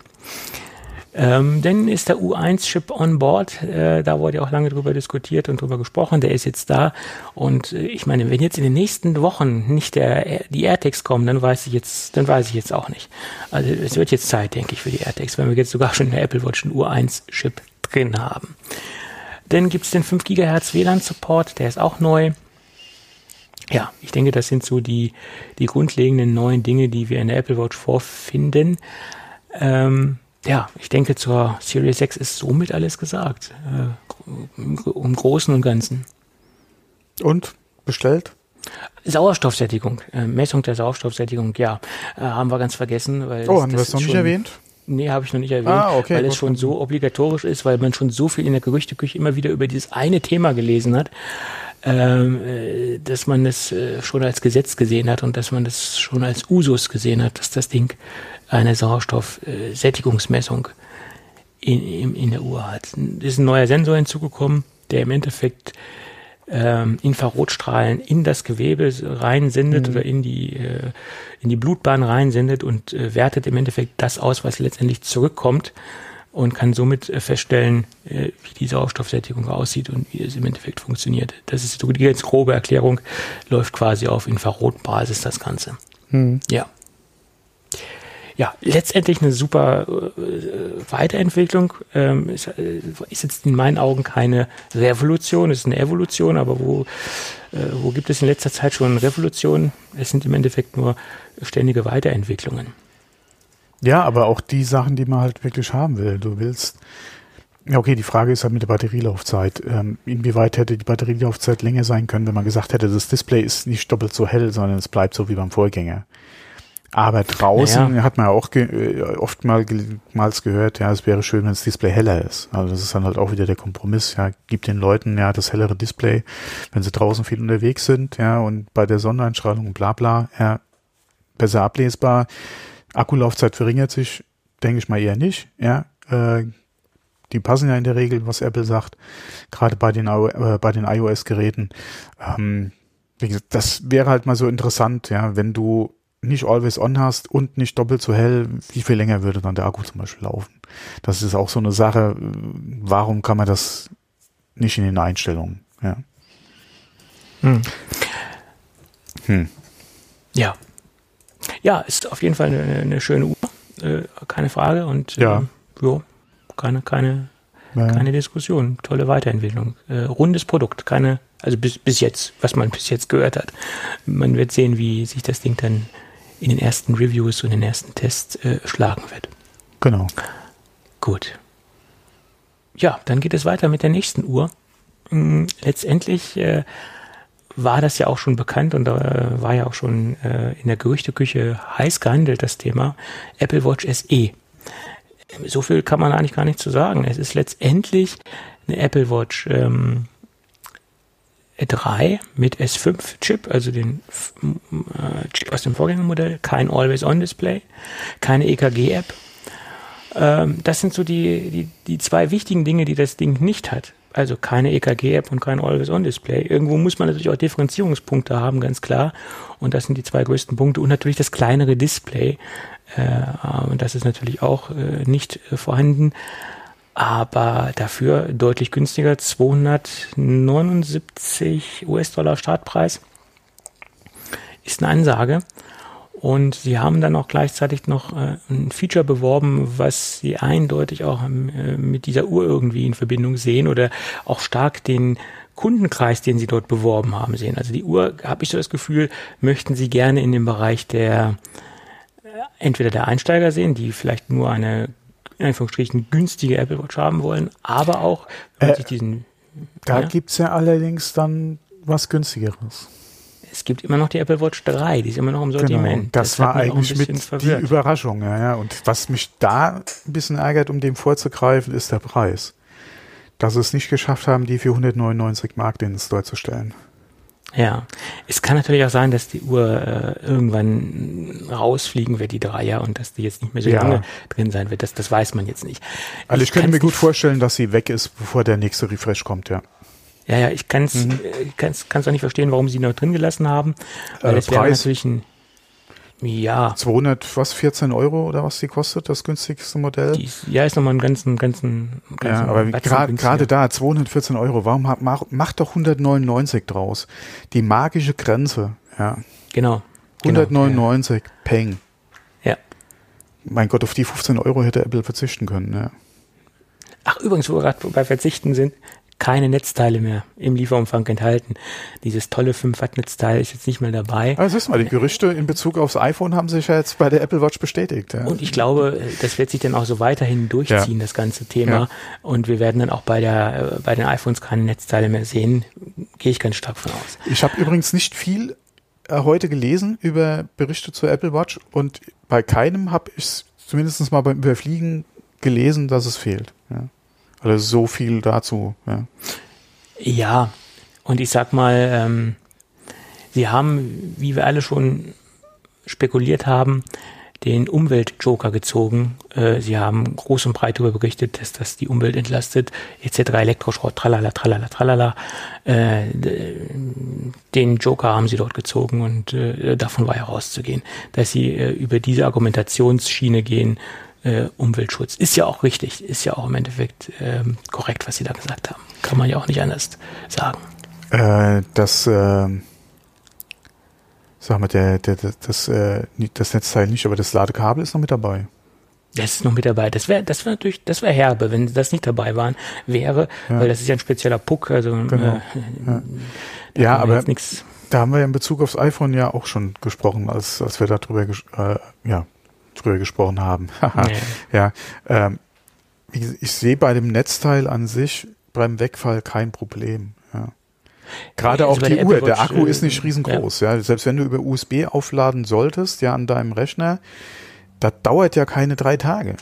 Ähm, dann ist der U1-Chip on board. Äh, da wurde ja auch lange drüber diskutiert und drüber gesprochen. Der ist jetzt da. Und äh, ich meine, wenn jetzt in den nächsten Wochen nicht der, die AirTags kommen, dann weiß ich jetzt, dann weiß ich jetzt auch nicht. Also es wird jetzt Zeit, denke ich, für die AirTags, wenn wir jetzt sogar schon in der Apple Watch einen U1-Chip drin haben. Dann gibt es den 5 GHz WLAN-Support, der ist auch neu. Ja, ich denke, das sind so die, die grundlegenden neuen Dinge, die wir in der Apple Watch vorfinden. Ähm, ja, ich denke, zur Series 6 ist somit alles gesagt. Äh, im, Im Großen und Ganzen. Und bestellt? Sauerstoffsättigung, äh, Messung der Sauerstoffsättigung, ja, äh, haben wir ganz vergessen. Weil oh, haben wir es noch nicht erwähnt? Nee, habe ich noch nicht erwähnt, ah, okay, weil es schon so obligatorisch ist, weil man schon so viel in der Gerüchteküche immer wieder über dieses eine Thema gelesen hat, ähm, äh, dass man es äh, schon als Gesetz gesehen hat und dass man es schon als Usus gesehen hat, dass das Ding eine Sauerstoffsättigungsmessung in, in, in der Uhr hat. Es ist ein neuer Sensor hinzugekommen, der im Endeffekt ähm, Infrarotstrahlen in das Gewebe reinsendet mhm. oder in die, äh, in die Blutbahn reinsendet und äh, wertet im Endeffekt das aus, was letztendlich zurückkommt und kann somit äh, feststellen, äh, wie die Sauerstoffsättigung aussieht und wie es im Endeffekt funktioniert. Das ist so die ganz grobe Erklärung, läuft quasi auf Infrarotbasis das Ganze. Mhm. Ja ja, letztendlich eine super äh, Weiterentwicklung. Ähm, ist, äh, ist jetzt in meinen Augen keine Revolution, ist eine Evolution, aber wo, äh, wo gibt es in letzter Zeit schon Revolutionen? Es sind im Endeffekt nur ständige Weiterentwicklungen. Ja, aber auch die Sachen, die man halt wirklich haben will. Du willst, ja, okay, die Frage ist halt mit der Batterielaufzeit. Ähm, inwieweit hätte die Batterielaufzeit länger sein können, wenn man gesagt hätte, das Display ist nicht doppelt so hell, sondern es bleibt so wie beim Vorgänger. Aber draußen naja. hat man ja auch ge äh, oftmals gehört, ja, es wäre schön, wenn das Display heller ist. Also das ist dann halt auch wieder der Kompromiss, ja, gibt den Leuten ja das hellere Display, wenn sie draußen viel unterwegs sind, ja, und bei der Sonneneinstrahlung und bla bla, ja, besser ablesbar. Akkulaufzeit verringert sich, denke ich mal eher nicht, ja. Äh, die passen ja in der Regel, was Apple sagt, gerade bei den, äh, bei den iOS-Geräten. Ähm, wie gesagt, das wäre halt mal so interessant, ja, wenn du nicht always on hast und nicht doppelt so hell, wie viel länger würde dann der Akku zum Beispiel laufen? Das ist auch so eine Sache, warum kann man das nicht in den Einstellungen? Ja. Hm. Hm. Ja. Ja, ist auf jeden Fall eine, eine schöne Uhr, äh, keine Frage. Und ja, ähm, jo, keine, keine, ja. keine Diskussion. Tolle Weiterentwicklung. Äh, rundes Produkt, keine, also bis, bis jetzt, was man bis jetzt gehört hat. Man wird sehen, wie sich das Ding dann in den ersten Reviews und den ersten Tests äh, schlagen wird. Genau. Gut. Ja, dann geht es weiter mit der nächsten Uhr. Hm, letztendlich äh, war das ja auch schon bekannt und da äh, war ja auch schon äh, in der Gerüchteküche heiß gehandelt, das Thema Apple Watch SE. So viel kann man eigentlich gar nicht zu sagen. Es ist letztendlich eine Apple Watch ähm, 3 mit S5-Chip, also den äh, Chip aus dem Vorgängermodell, kein Always-On-Display, keine EKG-App. Ähm, das sind so die, die, die zwei wichtigen Dinge, die das Ding nicht hat. Also keine EKG-App und kein Always-On-Display. Irgendwo muss man natürlich auch Differenzierungspunkte haben, ganz klar. Und das sind die zwei größten Punkte. Und natürlich das kleinere Display. Äh, und das ist natürlich auch äh, nicht äh, vorhanden aber dafür deutlich günstiger, 279 US-Dollar Startpreis. Ist eine Ansage. Und sie haben dann auch gleichzeitig noch äh, ein Feature beworben, was sie eindeutig auch äh, mit dieser Uhr irgendwie in Verbindung sehen oder auch stark den Kundenkreis, den sie dort beworben haben, sehen. Also die Uhr, habe ich so das Gefühl, möchten sie gerne in dem Bereich der äh, entweder der Einsteiger sehen, die vielleicht nur eine in Anführungsstrichen günstige Apple Watch haben wollen, aber auch, wenn äh, sich diesen. Da ja, gibt's ja allerdings dann was günstigeres. Es gibt immer noch die Apple Watch 3, die ist immer noch im Sortiment. Genau, das, das war eigentlich mit verwirrt. die Überraschung, ja, ja. Und was mich da ein bisschen ärgert, um dem vorzugreifen, ist der Preis. Dass sie es nicht geschafft haben, die für 199 Mark den Store zu stellen. Ja, es kann natürlich auch sein, dass die Uhr äh, irgendwann rausfliegen wird, die Dreier, und dass die jetzt nicht mehr so ja. lange drin sein wird. Das, das weiß man jetzt nicht. Also ich, ich könnte mir gut vorstellen, dass sie weg ist, bevor der nächste Refresh kommt, ja. Ja, ja, ich kann es mhm. Äh, kann's, kann's auch nicht verstehen, warum sie noch drin gelassen haben. Weil äh, das wäre natürlich ein ja. 200, was, 14 Euro oder was die kostet, das günstigste Modell? Die, ja, ist nochmal einen ganzen, ganzen, ganzen Ja, aber gerade da, 214 Euro, warum mach, mach doch 199 draus? Die magische Grenze, ja. Genau. 199, genau, ja. Peng. Ja. Mein Gott, auf die 15 Euro hätte Apple verzichten können, ja. Ach, übrigens, wo wir gerade bei Verzichten sind, keine Netzteile mehr im Lieferumfang enthalten. Dieses tolle 5 Watt Netzteil ist jetzt nicht mehr dabei. Also ist mal, die Gerüchte in Bezug aufs iPhone haben sich ja jetzt bei der Apple Watch bestätigt. Ja. Und ich glaube, das wird sich dann auch so weiterhin durchziehen, ja. das ganze Thema. Ja. Und wir werden dann auch bei der bei den iPhones keine Netzteile mehr sehen. Gehe ich ganz stark von aus. Ich habe übrigens nicht viel äh, heute gelesen über Berichte zur Apple Watch und bei keinem habe ich es zumindest mal beim Überfliegen gelesen, dass es fehlt. Ja. Also so viel dazu. Ja, ja und ich sag mal, ähm, sie haben, wie wir alle schon spekuliert haben, den Umweltjoker gezogen. Äh, sie haben groß und breit darüber berichtet, dass das die Umwelt entlastet, etc. Elektroschrott, tralala, tralala, tralala. Äh, den Joker haben sie dort gezogen und äh, davon war herauszugehen, dass sie äh, über diese Argumentationsschiene gehen äh, Umweltschutz. Ist ja auch richtig, ist ja auch im Endeffekt ähm, korrekt, was Sie da gesagt haben. Kann man ja auch nicht anders sagen. Äh, das, äh, sag mal, der, der, das, äh, das Netzteil nicht, aber das Ladekabel ist noch mit dabei. Das ist noch mit dabei. Das wäre, das wäre natürlich, das wäre herbe, wenn das nicht dabei waren, wäre, ja. weil das ist ja ein spezieller Puck, also genau. äh, ja, ja aber da haben wir ja in Bezug aufs iPhone ja auch schon gesprochen, als, als wir darüber äh, ja, drüber gesprochen haben. nee. Ja, ähm, ich, ich sehe bei dem Netzteil an sich beim Wegfall kein Problem. Ja. Gerade also auch die Uhr, der Akku ist nicht äh, riesengroß. Ja. ja. Selbst wenn du über USB aufladen solltest, ja, an deinem Rechner, das dauert ja keine drei Tage.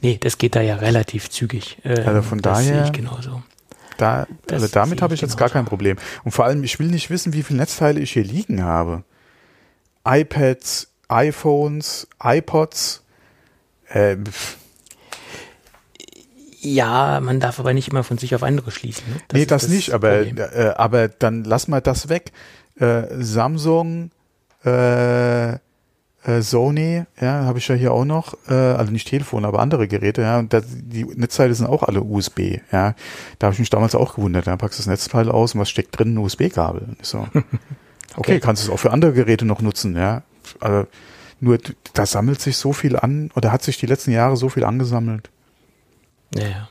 Nee, das geht da ja relativ zügig. Ähm, also von das daher. Sehe ich genauso. Da, also damit habe ich jetzt gar kein Problem. Und vor allem, ich will nicht wissen, wie viele Netzteile ich hier liegen habe. iPads, iPhones, iPods. Äh, ja, man darf aber nicht immer von sich auf andere schließen. Ne? Das nee, das, das, nicht, aber, äh, aber dann lass mal das weg. Äh, Samsung, äh, äh, Sony, ja, habe ich ja hier auch noch, äh, also nicht Telefon, aber andere Geräte, ja, und das, die Netzteile sind auch alle USB, ja. Da habe ich mich damals auch gewundert, da packst du das Netzteil aus und was steckt drin? Ein USB-Kabel. So. okay, okay, kannst du es auch für andere Geräte noch nutzen, ja. Also, nur da sammelt sich so viel an oder hat sich die letzten Jahre so viel angesammelt. Ja, ja.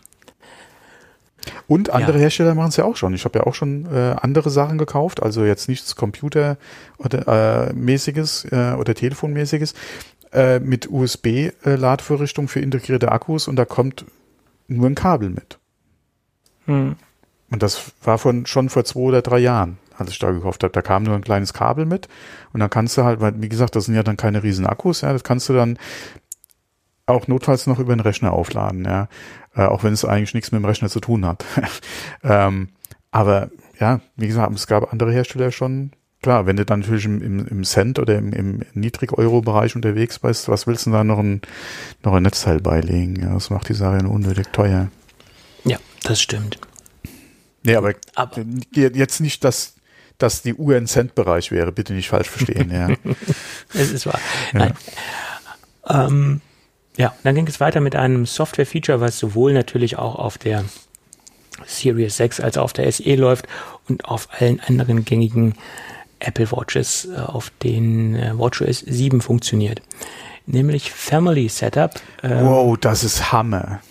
Und andere ja. Hersteller machen es ja auch schon. Ich habe ja auch schon äh, andere Sachen gekauft, also jetzt nichts Computer oder äh, mäßiges äh, oder Telefonmäßiges äh, mit USB-Ladevorrichtung für integrierte Akkus und da kommt nur ein Kabel mit. Hm. Und das war von schon vor zwei oder drei Jahren als ich da gekauft habe. Da kam nur ein kleines Kabel mit und dann kannst du halt, weil wie gesagt, das sind ja dann keine riesen Akkus, ja, das kannst du dann auch notfalls noch über den Rechner aufladen, ja, äh, auch wenn es eigentlich nichts mit dem Rechner zu tun hat. ähm, aber ja, wie gesagt, es gab andere Hersteller schon. Klar, wenn du dann natürlich im, im, im Cent oder im, im Niedrig-Euro-Bereich unterwegs bist, was willst du da noch ein, noch ein Netzteil beilegen? Ja, das macht die Sache unnötig teuer. Ja, das stimmt. Nee, aber, aber jetzt nicht, dass dass die Uhr ein Cent-Bereich wäre. Bitte nicht falsch verstehen. Ja. es ist wahr. Ja. Nein. Ähm, ja, dann ging es weiter mit einem Software-Feature, was sowohl natürlich auch auf der Series 6 als auch auf der SE läuft und auf allen anderen gängigen Apple Watches äh, auf den äh, WatchOS 7 funktioniert. Nämlich Family Setup. Ähm, wow, das ist Hammer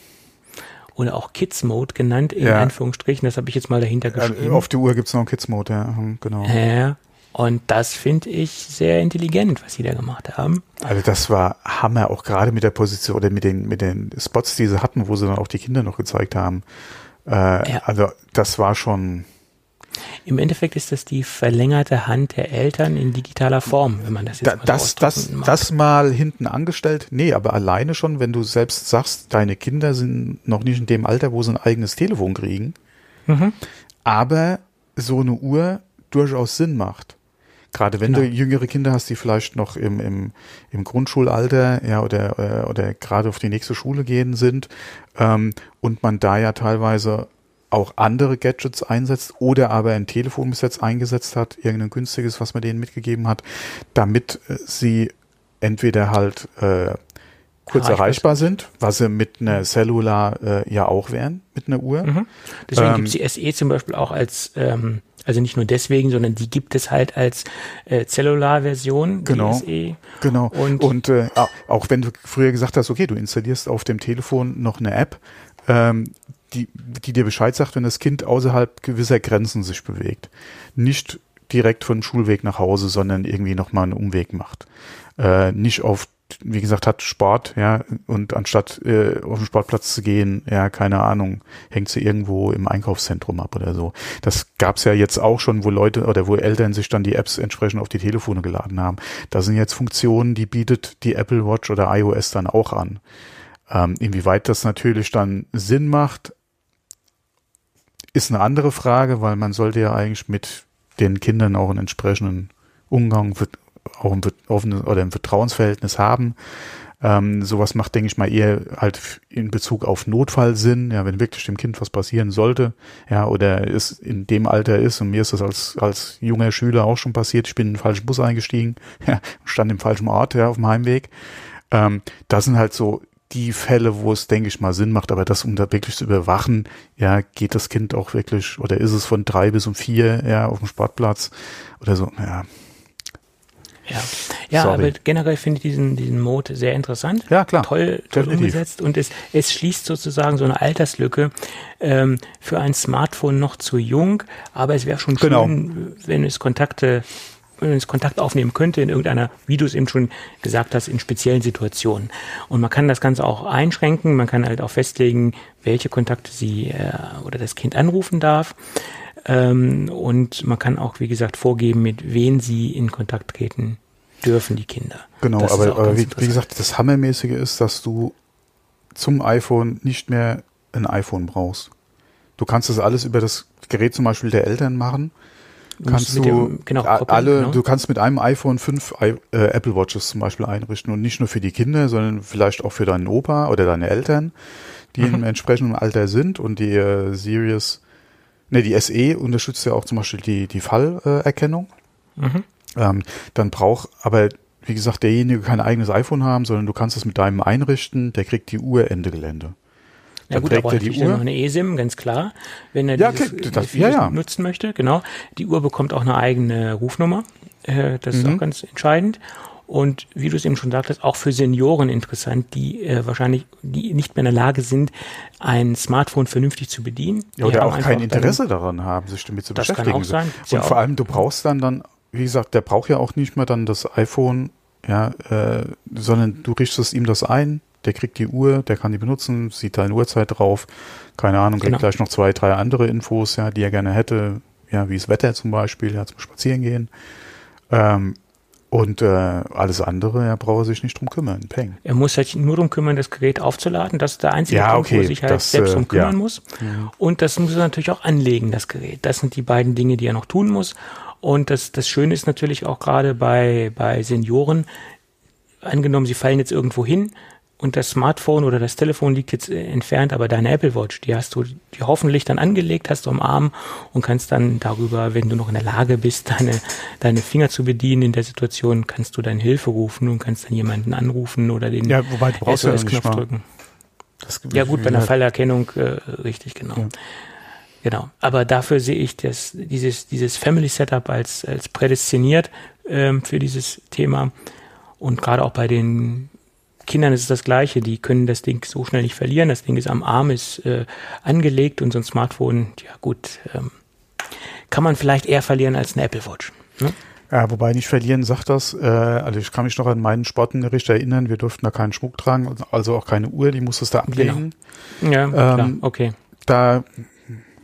oder auch Kids Mode genannt, in ja. Anführungsstrichen. Das habe ich jetzt mal dahinter geschrieben. Auf der Uhr gibt es noch einen Kids Mode, ja, hm, genau. Ja. Und das finde ich sehr intelligent, was sie da gemacht haben. Also das war Hammer, auch gerade mit der Position oder mit den, mit den Spots, die sie hatten, wo sie dann auch die Kinder noch gezeigt haben. Äh, ja. Also das war schon im Endeffekt ist das die verlängerte Hand der Eltern in digitaler Form, wenn man das jetzt da, mal das, das, mag. das mal hinten angestellt, nee, aber alleine schon, wenn du selbst sagst, deine Kinder sind noch nicht in dem Alter, wo sie ein eigenes Telefon kriegen, mhm. aber so eine Uhr durchaus Sinn macht. Gerade wenn genau. du jüngere Kinder hast, die vielleicht noch im, im, im Grundschulalter ja, oder, oder, äh, oder gerade auf die nächste Schule gehen sind ähm, und man da ja teilweise auch andere Gadgets einsetzt oder aber ein Telefon bis jetzt eingesetzt hat, irgendein günstiges, was man denen mitgegeben hat, damit äh, sie entweder halt äh, kurz erreichbar, erreichbar sind, was sie mit einer Cellular äh, ja auch wären, mit einer Uhr. Mhm. Deswegen ähm, gibt es die SE zum Beispiel auch als, ähm, also nicht nur deswegen, sondern die gibt es halt als äh, Cellular-Version, genau, SE. Genau. Und, Und äh, auch wenn du früher gesagt hast, okay, du installierst auf dem Telefon noch eine App, ähm, die, die dir Bescheid sagt, wenn das Kind außerhalb gewisser Grenzen sich bewegt. Nicht direkt von Schulweg nach Hause, sondern irgendwie nochmal einen Umweg macht. Äh, nicht auf wie gesagt, hat Sport, ja, und anstatt äh, auf den Sportplatz zu gehen, ja, keine Ahnung, hängt sie irgendwo im Einkaufszentrum ab oder so. Das gab's ja jetzt auch schon, wo Leute oder wo Eltern sich dann die Apps entsprechend auf die Telefone geladen haben. Da sind jetzt Funktionen, die bietet die Apple Watch oder iOS dann auch an. Ähm, inwieweit das natürlich dann Sinn macht, ist eine andere Frage, weil man sollte ja eigentlich mit den Kindern auch einen entsprechenden Umgang auch ein offenes oder ein Vertrauensverhältnis haben. Ähm, sowas macht, denke ich mal, eher halt in Bezug auf Notfall Sinn, ja, wenn wirklich dem Kind was passieren sollte, ja, oder es in dem Alter ist, und mir ist das als, als junger Schüler auch schon passiert, ich bin in den falschen Bus eingestiegen, ja, stand im falschen Ort, ja, auf dem Heimweg. Ähm, das sind halt so die Fälle, wo es, denke ich mal, Sinn macht, aber das, um da wirklich zu überwachen, ja, geht das Kind auch wirklich, oder ist es von drei bis um vier, ja, auf dem Sportplatz oder so, ja, ja, ja aber generell finde ich diesen, diesen Mode sehr interessant. Ja, klar. Toll, toll umgesetzt und es, es schließt sozusagen so eine Alterslücke ähm, für ein Smartphone noch zu jung, aber es wäre schon genau. schön, wenn es Kontakte Kontakt aufnehmen könnte in irgendeiner, wie du es eben schon gesagt hast, in speziellen Situationen. Und man kann das Ganze auch einschränken, man kann halt auch festlegen, welche Kontakte sie äh, oder das Kind anrufen darf. Ähm, und man kann auch, wie gesagt, vorgeben, mit wen sie in Kontakt treten dürfen, die Kinder. Genau, das aber, aber wie, wie, gesagt, das Hammermäßige ist, dass du zum iPhone nicht mehr ein iPhone brauchst. Du kannst das alles über das Gerät zum Beispiel der Eltern machen. Du kannst du dem, genau, alle, genau. du kannst mit einem iPhone fünf äh, Apple Watches zum Beispiel einrichten und nicht nur für die Kinder, sondern vielleicht auch für deinen Opa oder deine Eltern, die mhm. im entsprechenden Alter sind und die äh, Series Ne, die SE unterstützt ja auch zum Beispiel die, die Fallerkennung. Mhm. Ähm, dann braucht aber, wie gesagt, derjenige kein eigenes iPhone haben, sondern du kannst es mit deinem einrichten, der kriegt die Uhr Ende Gelände. Ja dann gut, aber er die Uhr. noch eine eSIM, ganz klar, wenn er ja, dieses, okay, das, ja, ja. nutzen möchte. Genau. Die Uhr bekommt auch eine eigene Rufnummer. Äh, das mhm. ist auch ganz entscheidend und wie du es eben schon sagtest, auch für Senioren interessant, die äh, wahrscheinlich die nicht mehr in der Lage sind, ein Smartphone vernünftig zu bedienen. Ja, oder auch kein Interesse daran haben, sich damit zu das beschäftigen. Kann auch sein. Und ja vor allem, du brauchst dann dann, wie gesagt, der braucht ja auch nicht mehr dann das iPhone, ja, äh, sondern du richtest ihm das ein, der kriegt die Uhr, der kann die benutzen, sieht da eine Uhrzeit drauf, keine Ahnung, kriegt genau. gleich noch zwei, drei andere Infos, ja, die er gerne hätte, ja, wie das Wetter zum Beispiel, ja, zum Spazierengehen. Ähm, und äh, alles andere, er braucht sich nicht drum kümmern. Peng. Er muss sich nur drum kümmern, das Gerät aufzuladen. Das ist der einzige ja, Punkt, okay, wo er sich halt das, selbst drum äh, kümmern ja. muss. Und das muss er natürlich auch anlegen, das Gerät. Das sind die beiden Dinge, die er noch tun muss. Und das, das Schöne ist natürlich auch gerade bei, bei Senioren, angenommen, sie fallen jetzt irgendwo hin, und das Smartphone oder das Telefon liegt jetzt äh, entfernt, aber deine Apple Watch, die hast du die hoffentlich dann angelegt, hast du am Arm und kannst dann darüber, wenn du noch in der Lage bist, deine, deine Finger zu bedienen in der Situation, kannst du deine Hilfe rufen und kannst dann jemanden anrufen oder den ja, wobei du brauchst SOS-Knopf ja drücken. Ja gut, bei einer Fallerkennung äh, richtig, genau. Ja. Genau. Aber dafür sehe ich das, dieses, dieses Family Setup als, als prädestiniert ähm, für dieses Thema. Und gerade auch bei den Kindern ist es das Gleiche. Die können das Ding so schnell nicht verlieren. Das Ding ist am Arm, ist äh, angelegt und so ein Smartphone, ja gut, ähm, kann man vielleicht eher verlieren als ein Apple Watch. Ne? Ja, wobei nicht verlieren sagt das. Äh, also ich kann mich noch an meinen Sportunterricht erinnern. Wir durften da keinen Schmuck tragen, also auch keine Uhr. Die musstest du ablegen. Genau. Ja, ähm, klar. okay. Da,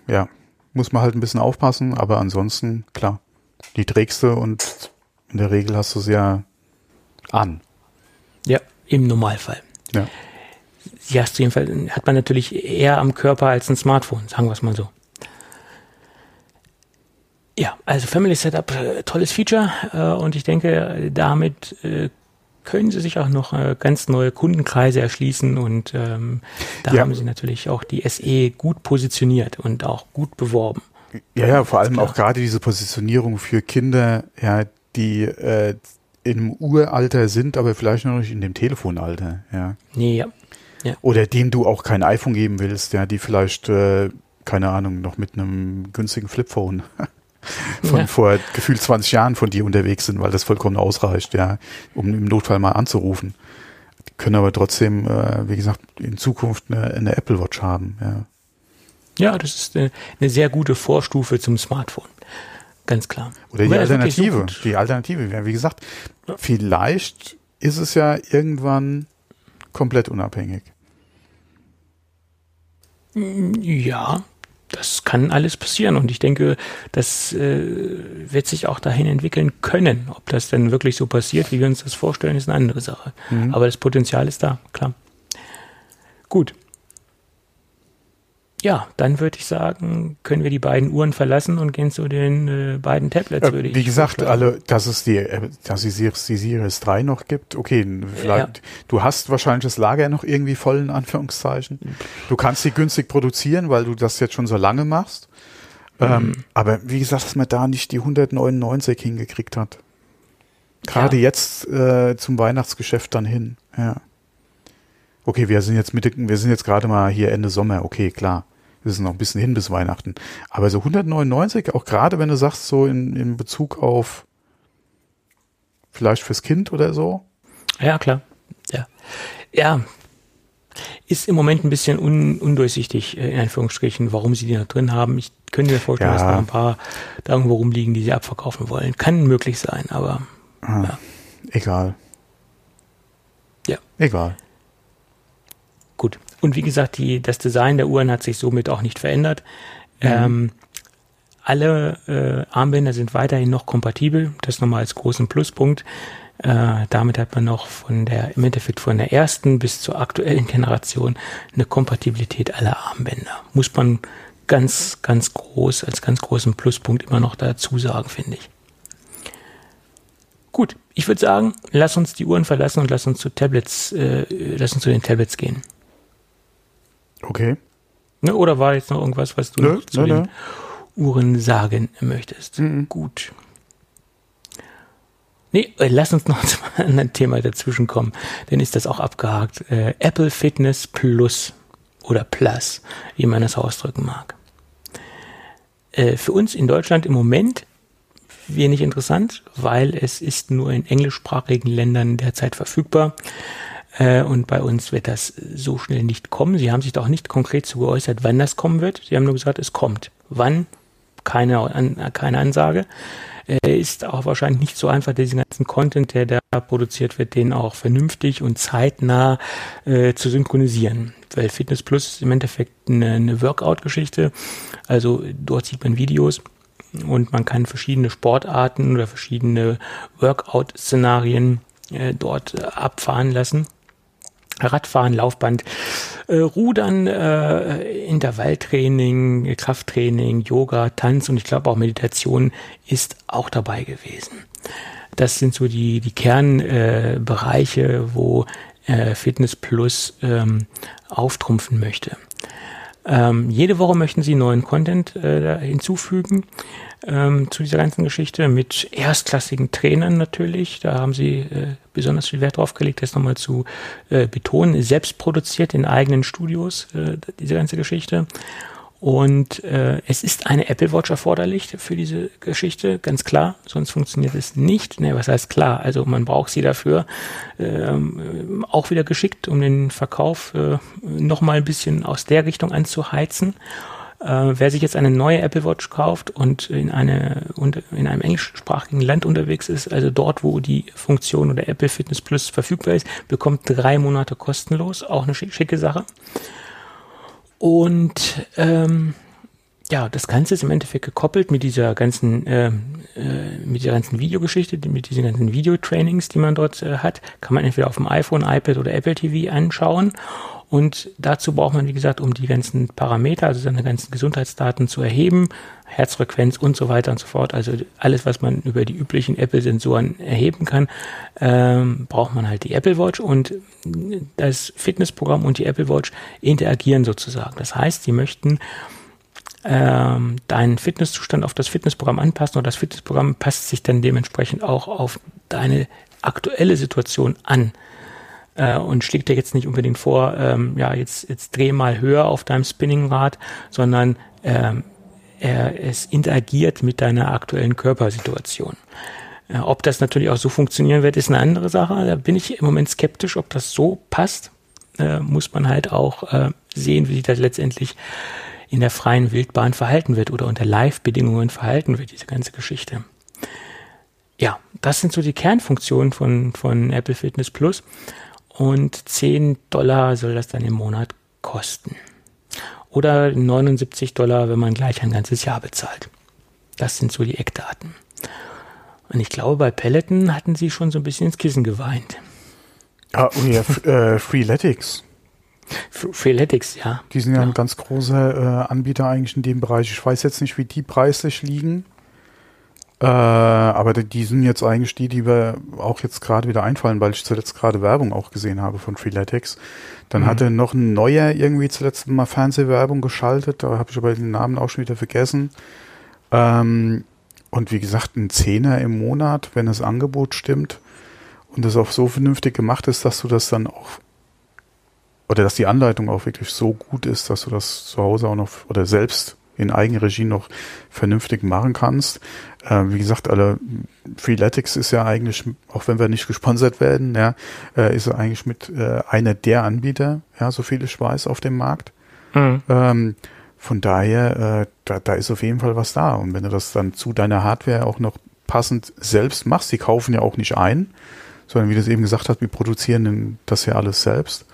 ja, muss man halt ein bisschen aufpassen. Aber ansonsten klar, die trägst du und in der Regel hast du sie ja an. Ja, im Normalfall. Ja. Sie hast jedenfalls, hat man natürlich eher am Körper als ein Smartphone, sagen wir es mal so. Ja, also Family Setup, äh, tolles Feature äh, und ich denke, damit äh, können Sie sich auch noch äh, ganz neue Kundenkreise erschließen und ähm, da ja. haben Sie natürlich auch die SE gut positioniert und auch gut beworben. Ja, ja, vor allem auch gerade diese Positionierung für Kinder, ja, die äh, im Uralter sind, aber vielleicht noch nicht in dem Telefonalter, ja. Nee, ja. ja. Oder denen du auch kein iPhone geben willst, ja, die vielleicht, äh, keine Ahnung, noch mit einem günstigen Flipphone von ja. vor gefühlt 20 Jahren von dir unterwegs sind, weil das vollkommen ausreicht, ja, um im Notfall mal anzurufen. Die können aber trotzdem, äh, wie gesagt, in Zukunft eine, eine Apple Watch haben, ja. Ja, das ist eine, eine sehr gute Vorstufe zum Smartphone. Ganz klar. Oder die Alternative. So die Alternative. Wie gesagt, ja. vielleicht ist es ja irgendwann komplett unabhängig. Ja, das kann alles passieren und ich denke, das äh, wird sich auch dahin entwickeln können. Ob das denn wirklich so passiert, wie wir uns das vorstellen, ist eine andere Sache. Mhm. Aber das Potenzial ist da, klar. Gut. Ja, dann würde ich sagen, können wir die beiden Uhren verlassen und gehen zu den äh, beiden Tablets. Würde äh, wie gesagt, alle, dass es die, äh, dass es die Series 3 noch gibt. Okay, vielleicht. Ja. Du hast wahrscheinlich das Lager noch irgendwie voll in Anführungszeichen. Du kannst sie günstig produzieren, weil du das jetzt schon so lange machst. Ähm, mhm. Ähm, aber wie gesagt, dass man da nicht die 199 hingekriegt hat. Gerade ja. jetzt äh, zum Weihnachtsgeschäft dann hin. Ja. Okay, wir sind jetzt Mitte, wir sind jetzt gerade mal hier Ende Sommer. Okay, klar. Wir sind noch ein bisschen hin bis Weihnachten. Aber so 199, auch gerade wenn du sagst, so in, in Bezug auf vielleicht fürs Kind oder so. Ja, klar. Ja. Ja. Ist im Moment ein bisschen un, undurchsichtig, äh, in Anführungsstrichen, warum sie die da drin haben. Ich könnte mir vorstellen, ja. dass da ein paar da irgendwo rumliegen, die sie abverkaufen wollen. Kann möglich sein, aber. Ah, ja. Egal. Ja. Egal. Gut. Und wie gesagt, die, das Design der Uhren hat sich somit auch nicht verändert. Mhm. Ähm, alle äh, Armbänder sind weiterhin noch kompatibel. Das nochmal als großen Pluspunkt. Äh, damit hat man noch von der, im Endeffekt von der ersten bis zur aktuellen Generation eine Kompatibilität aller Armbänder. Muss man ganz, ganz groß, als ganz großen Pluspunkt immer noch dazu sagen, finde ich. Gut, ich würde sagen, lass uns die Uhren verlassen und lass uns zu Tablets, äh, lass uns zu den Tablets gehen. Okay. Ne, oder war jetzt noch irgendwas, was du nö, noch zu nö, den nö. Uhren sagen möchtest? Mhm. Gut. Nee, äh, lass uns noch zu einem anderen Thema dazwischen kommen. Dann ist das auch abgehakt. Äh, Apple Fitness Plus oder Plus, wie man das ausdrücken mag. Äh, für uns in Deutschland im Moment wenig interessant, weil es ist nur in englischsprachigen Ländern derzeit verfügbar. Äh, und bei uns wird das so schnell nicht kommen. Sie haben sich da auch nicht konkret zu geäußert, wann das kommen wird. Sie haben nur gesagt, es kommt. Wann? Keine, an, keine Ansage. Äh, ist auch wahrscheinlich nicht so einfach, diesen ganzen Content, der da produziert wird, den auch vernünftig und zeitnah äh, zu synchronisieren. Weil Fitness Plus ist im Endeffekt eine, eine Workout-Geschichte. Also dort sieht man Videos und man kann verschiedene Sportarten oder verschiedene Workout-Szenarien äh, dort abfahren lassen. Radfahren, Laufband, äh, Rudern, äh, Intervalltraining, Krafttraining, Yoga, Tanz und ich glaube auch Meditation ist auch dabei gewesen. Das sind so die, die Kernbereiche, äh, wo Fitness Plus ähm, auftrumpfen möchte. Ähm, jede Woche möchten sie neuen Content äh, hinzufügen ähm, zu dieser ganzen Geschichte mit erstklassigen Trainern natürlich. Da haben sie äh, besonders viel Wert drauf gelegt, das nochmal zu äh, betonen. Selbst produziert in eigenen Studios äh, diese ganze Geschichte. Und äh, es ist eine Apple Watch erforderlich für diese Geschichte, ganz klar, sonst funktioniert es nicht. Ne, was heißt klar? Also man braucht sie dafür ähm, auch wieder geschickt, um den Verkauf äh, nochmal ein bisschen aus der Richtung anzuheizen. Äh, wer sich jetzt eine neue Apple Watch kauft und in, eine, in einem englischsprachigen Land unterwegs ist, also dort, wo die Funktion oder Apple Fitness Plus verfügbar ist, bekommt drei Monate kostenlos. Auch eine schicke Sache. Und ähm, ja, das Ganze ist im Endeffekt gekoppelt mit dieser ganzen, äh, äh, mit dieser ganzen Videogeschichte, mit diesen ganzen Videotrainings, die man dort äh, hat, kann man entweder auf dem iPhone, iPad oder Apple TV anschauen. Und dazu braucht man, wie gesagt, um die ganzen Parameter, also seine ganzen Gesundheitsdaten zu erheben, Herzfrequenz und so weiter und so fort, also alles, was man über die üblichen Apple-Sensoren erheben kann, ähm, braucht man halt die Apple Watch und das Fitnessprogramm und die Apple Watch interagieren sozusagen. Das heißt, sie möchten ähm, deinen Fitnesszustand auf das Fitnessprogramm anpassen und das Fitnessprogramm passt sich dann dementsprechend auch auf deine aktuelle Situation an äh, und schlägt dir jetzt nicht unbedingt vor, ähm, ja, jetzt, jetzt dreh mal höher auf deinem Spinningrad, sondern ähm, er, es interagiert mit deiner aktuellen Körpersituation. Äh, ob das natürlich auch so funktionieren wird, ist eine andere Sache. Da bin ich im Moment skeptisch, ob das so passt. Äh, muss man halt auch äh, sehen, wie sich das letztendlich in der freien Wildbahn verhalten wird oder unter Live-Bedingungen verhalten wird, diese ganze Geschichte. Ja, das sind so die Kernfunktionen von, von Apple Fitness Plus. Und 10 Dollar soll das dann im Monat kosten. Oder 79 Dollar, wenn man gleich ein ganzes Jahr bezahlt. Das sind so die Eckdaten. Und ich glaube, bei Peloton hatten sie schon so ein bisschen ins Kissen geweint. Ah, oh ja, äh, Freeletics. Freeletics, ja. Die sind ja, ja. ein ganz großer äh, Anbieter eigentlich in dem Bereich. Ich weiß jetzt nicht, wie die preislich liegen. Äh, aber die sind jetzt eigentlich die, die mir auch jetzt gerade wieder einfallen, weil ich zuletzt gerade Werbung auch gesehen habe von Freeletics. Dann mhm. hatte noch ein neuer irgendwie zuletzt mal Fernsehwerbung geschaltet, da habe ich aber den Namen auch schon wieder vergessen. Ähm, und wie gesagt, ein Zehner im Monat, wenn das Angebot stimmt und das auch so vernünftig gemacht ist, dass du das dann auch oder dass die Anleitung auch wirklich so gut ist, dass du das zu Hause auch noch oder selbst in Eigenregie noch vernünftig machen kannst. Äh, wie gesagt, alle Freeletics ist ja eigentlich, auch wenn wir nicht gesponsert werden, ja, äh, ist er eigentlich mit äh, einer der Anbieter, ja, so viel ich weiß, auf dem Markt. Mhm. Ähm, von daher, äh, da, da ist auf jeden Fall was da. Und wenn du das dann zu deiner Hardware auch noch passend selbst machst, die kaufen ja auch nicht ein, sondern wie du es eben gesagt hast, wir produzieren das ja alles selbst.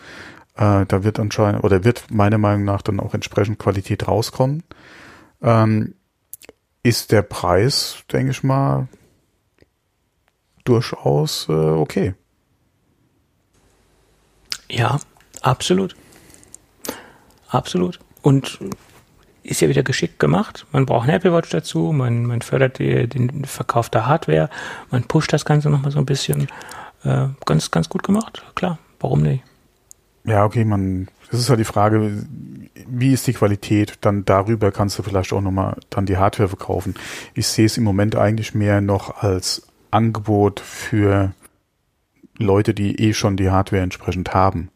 Äh, da wird anscheinend, oder wird meiner Meinung nach dann auch entsprechend Qualität rauskommen. Ähm, ist der Preis, denke ich mal, durchaus äh, okay. Ja, absolut. Absolut. Und ist ja wieder geschickt gemacht. Man braucht eine Apple Watch dazu, man, man fördert die, den Verkauf der Hardware, man pusht das Ganze nochmal so ein bisschen. Äh, ganz, ganz gut gemacht, klar. Warum nicht? Ja, okay, man, das ist halt die Frage, wie ist die Qualität? Dann darüber kannst du vielleicht auch nochmal dann die Hardware verkaufen. Ich sehe es im Moment eigentlich mehr noch als Angebot für Leute, die eh schon die Hardware entsprechend haben.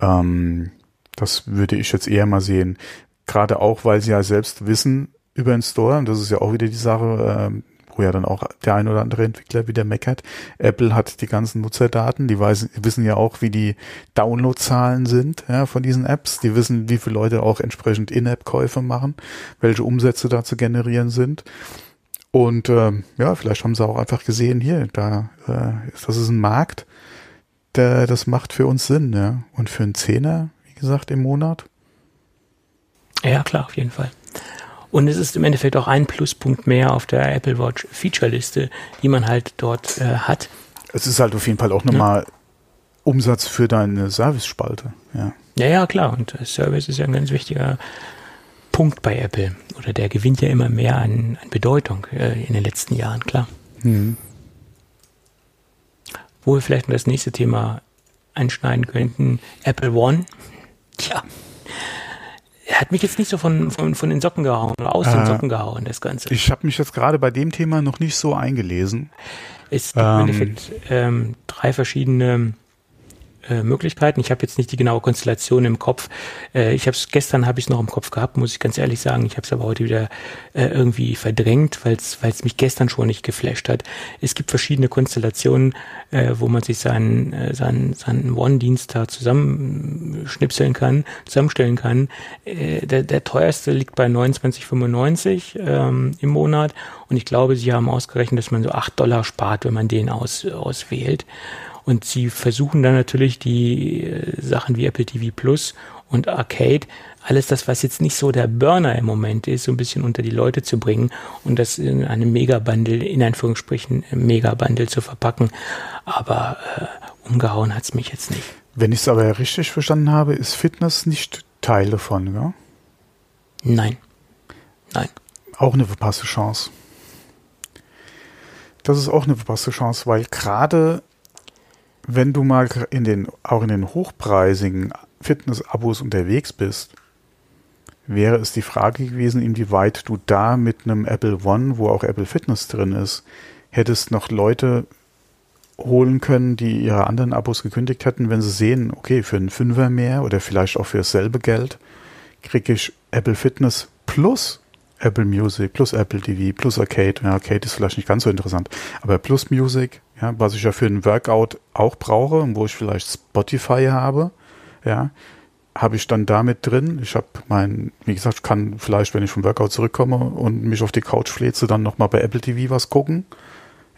Ähm, das würde ich jetzt eher mal sehen. Gerade auch, weil sie ja selbst wissen über den Store, und das ist ja auch wieder die Sache, ähm, wo ja dann auch der ein oder andere Entwickler wieder meckert. Apple hat die ganzen Nutzerdaten, die weiß, wissen ja auch, wie die Downloadzahlen sind ja, von diesen Apps. Die wissen, wie viele Leute auch entsprechend In-App-Käufe machen, welche Umsätze da zu generieren sind. Und ähm, ja, vielleicht haben sie auch einfach gesehen, hier, da äh, das ist ein Markt, der das macht für uns Sinn, ja. Und für einen Zehner, wie gesagt, im Monat. Ja, klar, auf jeden Fall. Und es ist im Endeffekt auch ein Pluspunkt mehr auf der Apple Watch Feature-Liste, die man halt dort äh, hat. Es ist halt auf jeden Fall auch nochmal ja. Umsatz für deine Service-Spalte. Ja. ja, ja, klar. Und Service ist ja ein ganz wichtiger Punkt bei Apple. Oder der gewinnt ja immer mehr an, an Bedeutung äh, in den letzten Jahren, klar. Mhm. Wo wir vielleicht noch das nächste Thema einschneiden könnten, Apple One. Tja, hat mich jetzt nicht so von, von, von den Socken gehauen oder aus äh, den Socken gehauen, das Ganze. Ich habe mich jetzt gerade bei dem Thema noch nicht so eingelesen. Es gibt ähm, im Endeffekt ähm, drei verschiedene äh, Möglichkeiten. Ich habe jetzt nicht die genaue Konstellation im Kopf. Äh, ich habe es gestern habe ich noch im Kopf gehabt, muss ich ganz ehrlich sagen. Ich habe es aber heute wieder äh, irgendwie verdrängt, weil es mich gestern schon nicht geflasht hat. Es gibt verschiedene Konstellationen, äh, wo man sich seinen äh, seinen, seinen One-Dienst da zusammenschnipseln kann, zusammenstellen kann. Äh, der, der teuerste liegt bei 29,95 ähm, im Monat und ich glaube, sie haben ausgerechnet, dass man so 8 Dollar spart, wenn man den aus, auswählt. Und sie versuchen dann natürlich die äh, Sachen wie Apple TV Plus und Arcade, alles das, was jetzt nicht so der Burner im Moment ist, so ein bisschen unter die Leute zu bringen und das in einem Megabundle, in Anführungsstrichen Megabundle zu verpacken. Aber äh, umgehauen hat's mich jetzt nicht. Wenn ich es aber richtig verstanden habe, ist Fitness nicht Teil davon, ja? Nein. Nein. Auch eine verpasste Chance. Das ist auch eine verpasste Chance, weil gerade wenn du mal in den, auch in den hochpreisigen Fitness-Abos unterwegs bist, wäre es die Frage gewesen, inwieweit du da mit einem Apple One, wo auch Apple Fitness drin ist, hättest noch Leute holen können, die ihre anderen Abos gekündigt hätten, wenn sie sehen, okay, für einen Fünfer mehr oder vielleicht auch für dasselbe Geld kriege ich Apple Fitness plus Apple Music, plus Apple TV, plus Arcade. Ja, Arcade ist vielleicht nicht ganz so interessant, aber plus Music, ja, was ich ja für einen Workout auch brauche wo ich vielleicht Spotify habe, ja, habe ich dann damit drin. Ich habe mein, wie gesagt, kann vielleicht, wenn ich vom Workout zurückkomme und mich auf die Couch fläze, dann nochmal bei Apple TV was gucken.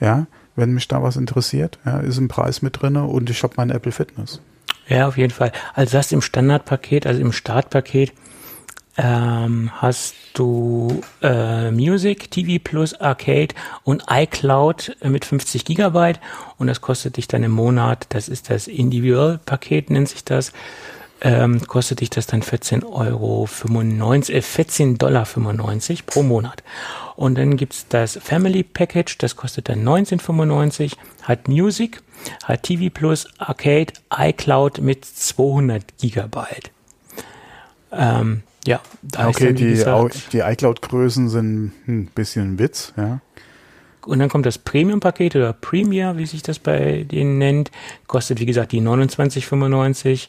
Ja, wenn mich da was interessiert. Ja, ist ein Preis mit drin und ich habe mein Apple Fitness. Ja, auf jeden Fall. Also das im Standardpaket, also im Startpaket, ähm, hast du äh, Music, TV Plus, Arcade und iCloud mit 50 Gigabyte und das kostet dich dann im Monat, das ist das Individual-Paket, nennt sich das, ähm, kostet dich das dann 14 Euro 95, äh, 14 Dollar 95 pro Monat. Und dann gibt's das Family Package, das kostet dann 19,95, hat Music, hat TV Plus, Arcade, iCloud mit 200 Gigabyte. Ähm, ja, da okay, die, die iCloud-Größen sind ein bisschen ein Witz, ja. Und dann kommt das Premium-Paket oder Premier, wie sich das bei denen nennt. Kostet, wie gesagt, die 29,95.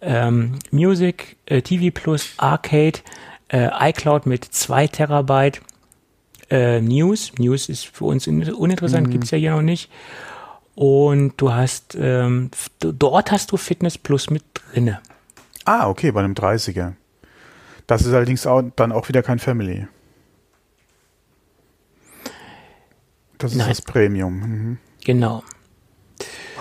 Ähm, Music, äh, TV Plus, Arcade, äh, iCloud mit 2 Terabyte. Äh, News, News ist für uns uninteressant, mhm. gibt's ja hier noch nicht. Und du hast, ähm, dort hast du Fitness Plus mit drinne. Ah, okay, bei einem 30er. Das ist allerdings auch, dann auch wieder kein Family. Das ist Nein. das Premium. Mhm. Genau.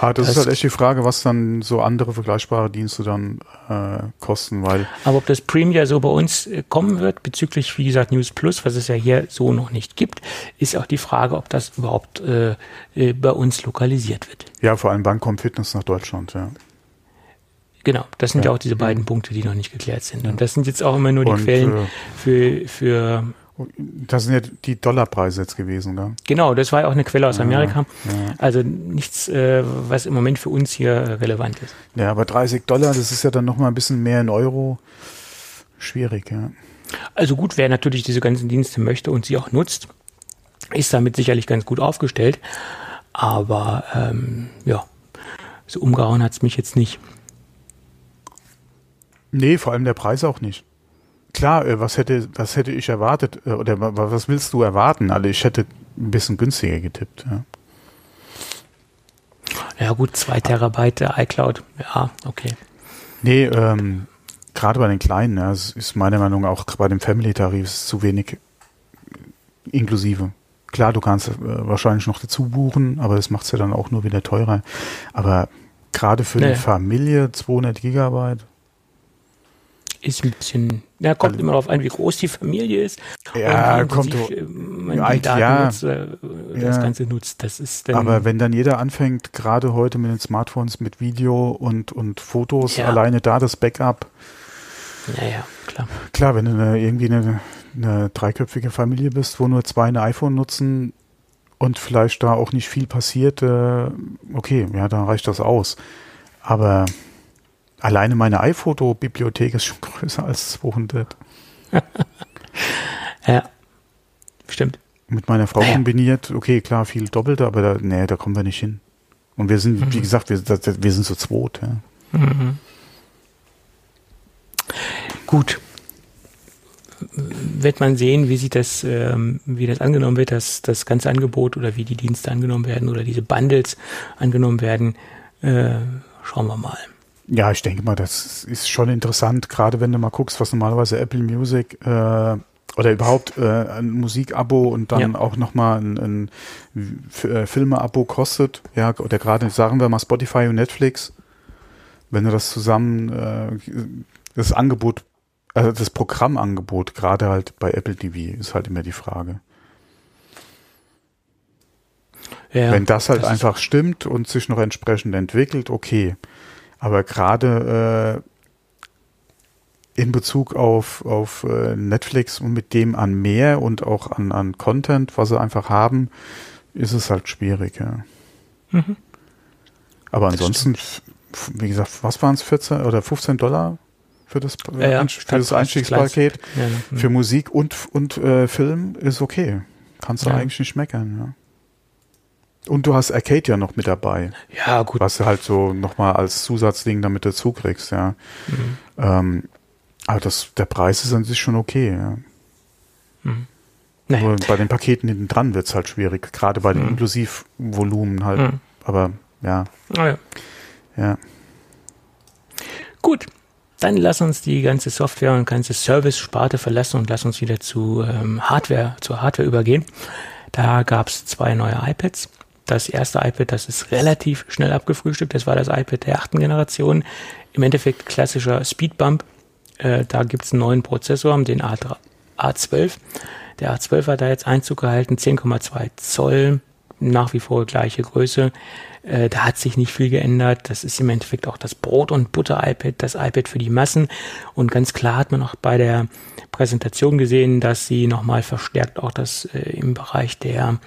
Ah, das, das, ist halt echt die Frage, was dann so andere vergleichbare Dienste dann äh, kosten, weil. Aber ob das Premium so bei uns äh, kommen wird, bezüglich, wie gesagt, News Plus, was es ja hier so noch nicht gibt, ist auch die Frage, ob das überhaupt äh, äh bei uns lokalisiert wird. Ja, vor allem wann kommt Fitness nach Deutschland, ja. Genau, das sind ja, ja auch diese beiden Punkte, die noch nicht geklärt sind. Und das sind jetzt auch immer nur die Und, Quellen äh, für, für das sind ja die Dollarpreise jetzt gewesen, oder? Genau, das war ja auch eine Quelle aus Amerika. Ja, ja. Also nichts, äh, was im Moment für uns hier relevant ist. Ja, aber 30 Dollar, das ist ja dann nochmal ein bisschen mehr in Euro. Schwierig, ja. Also gut, wer natürlich diese ganzen Dienste möchte und sie auch nutzt, ist damit sicherlich ganz gut aufgestellt. Aber ähm, ja, so umgehauen hat es mich jetzt nicht. Nee, vor allem der Preis auch nicht. Klar, äh, was hätte, was hätte ich erwartet, äh, oder was willst du erwarten? Also ich hätte ein bisschen günstiger getippt, ja. Ja gut, zwei Terabyte iCloud, ja, okay. Nee, ähm, gerade bei den kleinen, ja, ist meiner Meinung nach auch bei dem Family-Tarif zu wenig inklusive. Klar, du kannst äh, wahrscheinlich noch dazu buchen, aber das macht es ja dann auch nur wieder teurer. Aber gerade für nee. die Familie 200 Gigabyte, ist ein bisschen, ja, kommt also, immer darauf an, wie groß die Familie ist. Ja, kommt du, äh, man ja, die Daten ja, nutzt, äh, das ja. Ganze nutzt. Das ist dann, Aber wenn dann jeder anfängt, gerade heute mit den Smartphones, mit Video und, und Fotos, ja. alleine da das Backup. Naja, klar. Klar, wenn du eine, irgendwie eine, eine dreiköpfige Familie bist, wo nur zwei ein iPhone nutzen und vielleicht da auch nicht viel passiert, äh, okay, ja, dann reicht das aus. Aber Alleine meine iPhoto-Bibliothek ist schon größer als 200. ja, stimmt. Mit meiner Frau kombiniert, okay, klar, viel Doppelte, aber da, nee, da kommen wir nicht hin. Und wir sind, mhm. wie gesagt, wir, wir sind so zweit. Ja. Mhm. Gut. Wird man sehen, wie sich das, ähm, wie das angenommen wird, dass das ganze Angebot oder wie die Dienste angenommen werden oder diese Bundles angenommen werden. Äh, schauen wir mal. Ja, ich denke mal, das ist schon interessant, gerade wenn du mal guckst, was normalerweise Apple Music äh, oder überhaupt äh, ein Musikabo und dann ja. auch nochmal ein, ein äh, Filme-Abo kostet. Ja, oder gerade, sagen wir mal, Spotify und Netflix. Wenn du das zusammen, äh, das Angebot, also das Programmangebot, gerade halt bei Apple TV, ist halt immer die Frage. Ja, Wenn das halt das einfach stimmt und sich noch entsprechend entwickelt, okay. Aber gerade äh, in Bezug auf, auf äh, Netflix und mit dem an mehr und auch an, an Content, was sie einfach haben, ist es halt schwierig, ja. Mhm. Aber ansonsten, wie gesagt, was waren es, 14 oder 15 Dollar für das, ja, ja, für das Einstiegspaket? Ja, mhm. Für Musik und, und äh, Film ist okay. Kannst du eigentlich nicht meckern, ja. Und du hast Arcade ja noch mit dabei. Ja, gut. Was du halt so nochmal als Zusatzding damit dazu kriegst, ja. Mhm. Ähm, aber das, der Preis ist an sich schon okay, ja. Mhm. Nee. Nur bei den Paketen hinten dran wird es halt schwierig, gerade bei den mhm. Inklusivvolumen halt. Mhm. Aber ja. Ah, ja. Ja. Gut. dann lass uns die ganze Software und ganze Service-Sparte verlassen und lass uns wieder zu ähm, Hardware, zur Hardware übergehen. Da gab es zwei neue iPads. Das erste iPad, das ist relativ schnell abgefrühstückt. Das war das iPad der achten Generation. Im Endeffekt klassischer Speedbump. Äh, da gibt es einen neuen Prozessor, den A3, A12. Der A12 hat da jetzt Einzug gehalten, 10,2 Zoll, nach wie vor gleiche Größe. Äh, da hat sich nicht viel geändert. Das ist im Endeffekt auch das Brot- und Butter-iPad, das iPad für die Massen. Und ganz klar hat man auch bei der Präsentation gesehen, dass sie nochmal verstärkt auch das äh, im Bereich der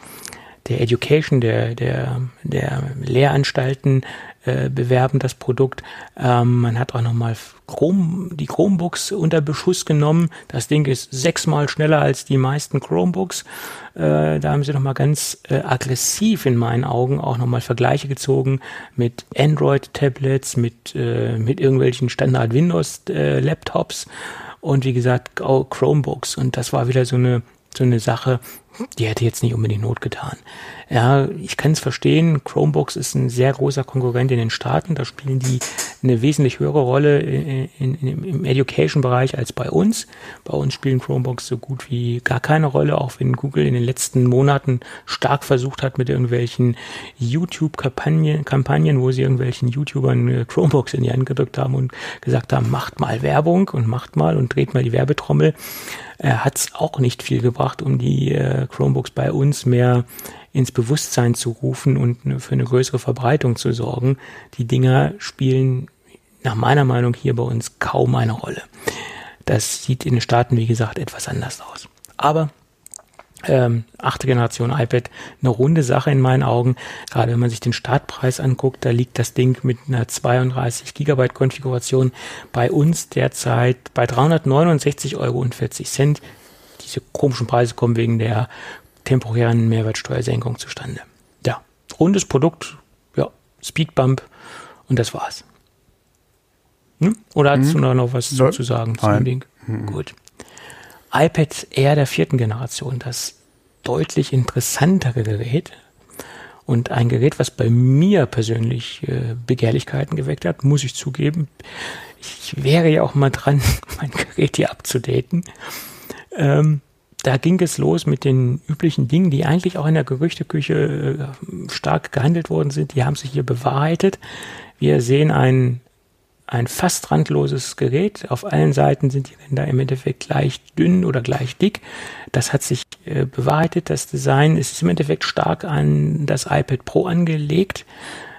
der Education, der, der, der Lehranstalten äh, bewerben das Produkt. Ähm, man hat auch nochmal Chrome, die Chromebooks unter Beschuss genommen. Das Ding ist sechsmal schneller als die meisten Chromebooks. Äh, da haben sie nochmal ganz äh, aggressiv in meinen Augen auch nochmal Vergleiche gezogen mit Android-Tablets, mit, äh, mit irgendwelchen Standard-Windows-Laptops und wie gesagt Chromebooks. Und das war wieder so eine so eine Sache, die hätte jetzt nicht unbedingt Not getan. Ja, ich kann es verstehen. Chromebooks ist ein sehr großer Konkurrent in den Staaten. Da spielen die eine wesentlich höhere Rolle in, in, in, im Education-Bereich als bei uns. Bei uns spielen Chromebooks so gut wie gar keine Rolle, auch wenn Google in den letzten Monaten stark versucht hat mit irgendwelchen YouTube-Kampagnen, Kampagnen, wo sie irgendwelchen YouTubern äh, Chromebooks in die Hand gedrückt haben und gesagt haben, macht mal Werbung und macht mal und dreht mal die Werbetrommel äh, hat es auch nicht viel gebracht, um die äh, Chromebooks bei uns mehr ins Bewusstsein zu rufen und für eine größere Verbreitung zu sorgen. Die Dinger spielen nach meiner Meinung hier bei uns kaum eine Rolle. Das sieht in den Staaten, wie gesagt, etwas anders aus. Aber ähm, achte Generation iPad, eine runde Sache in meinen Augen. Gerade wenn man sich den Startpreis anguckt, da liegt das Ding mit einer 32 Gigabyte Konfiguration bei uns derzeit bei 369,40 Euro. Diese komischen Preise kommen wegen der temporären Mehrwertsteuersenkung zustande. Ja, rundes Produkt, ja, Speedbump und das war's. Hm? Oder hast mhm. du noch was ja. zu sagen zu dem Ding? Mhm. Gut iPad Air der vierten Generation, das deutlich interessantere Gerät und ein Gerät, was bei mir persönlich äh, Begehrlichkeiten geweckt hat, muss ich zugeben. Ich wäre ja auch mal dran, mein Gerät hier abzudaten. Ähm, da ging es los mit den üblichen Dingen, die eigentlich auch in der Gerüchteküche äh, stark gehandelt worden sind. Die haben sich hier bewahrheitet. Wir sehen ein ein fast randloses Gerät. Auf allen Seiten sind die Ränder im Endeffekt gleich dünn oder gleich dick. Das hat sich äh, bewahrheitet. Das Design ist im Endeffekt stark an das iPad Pro angelegt.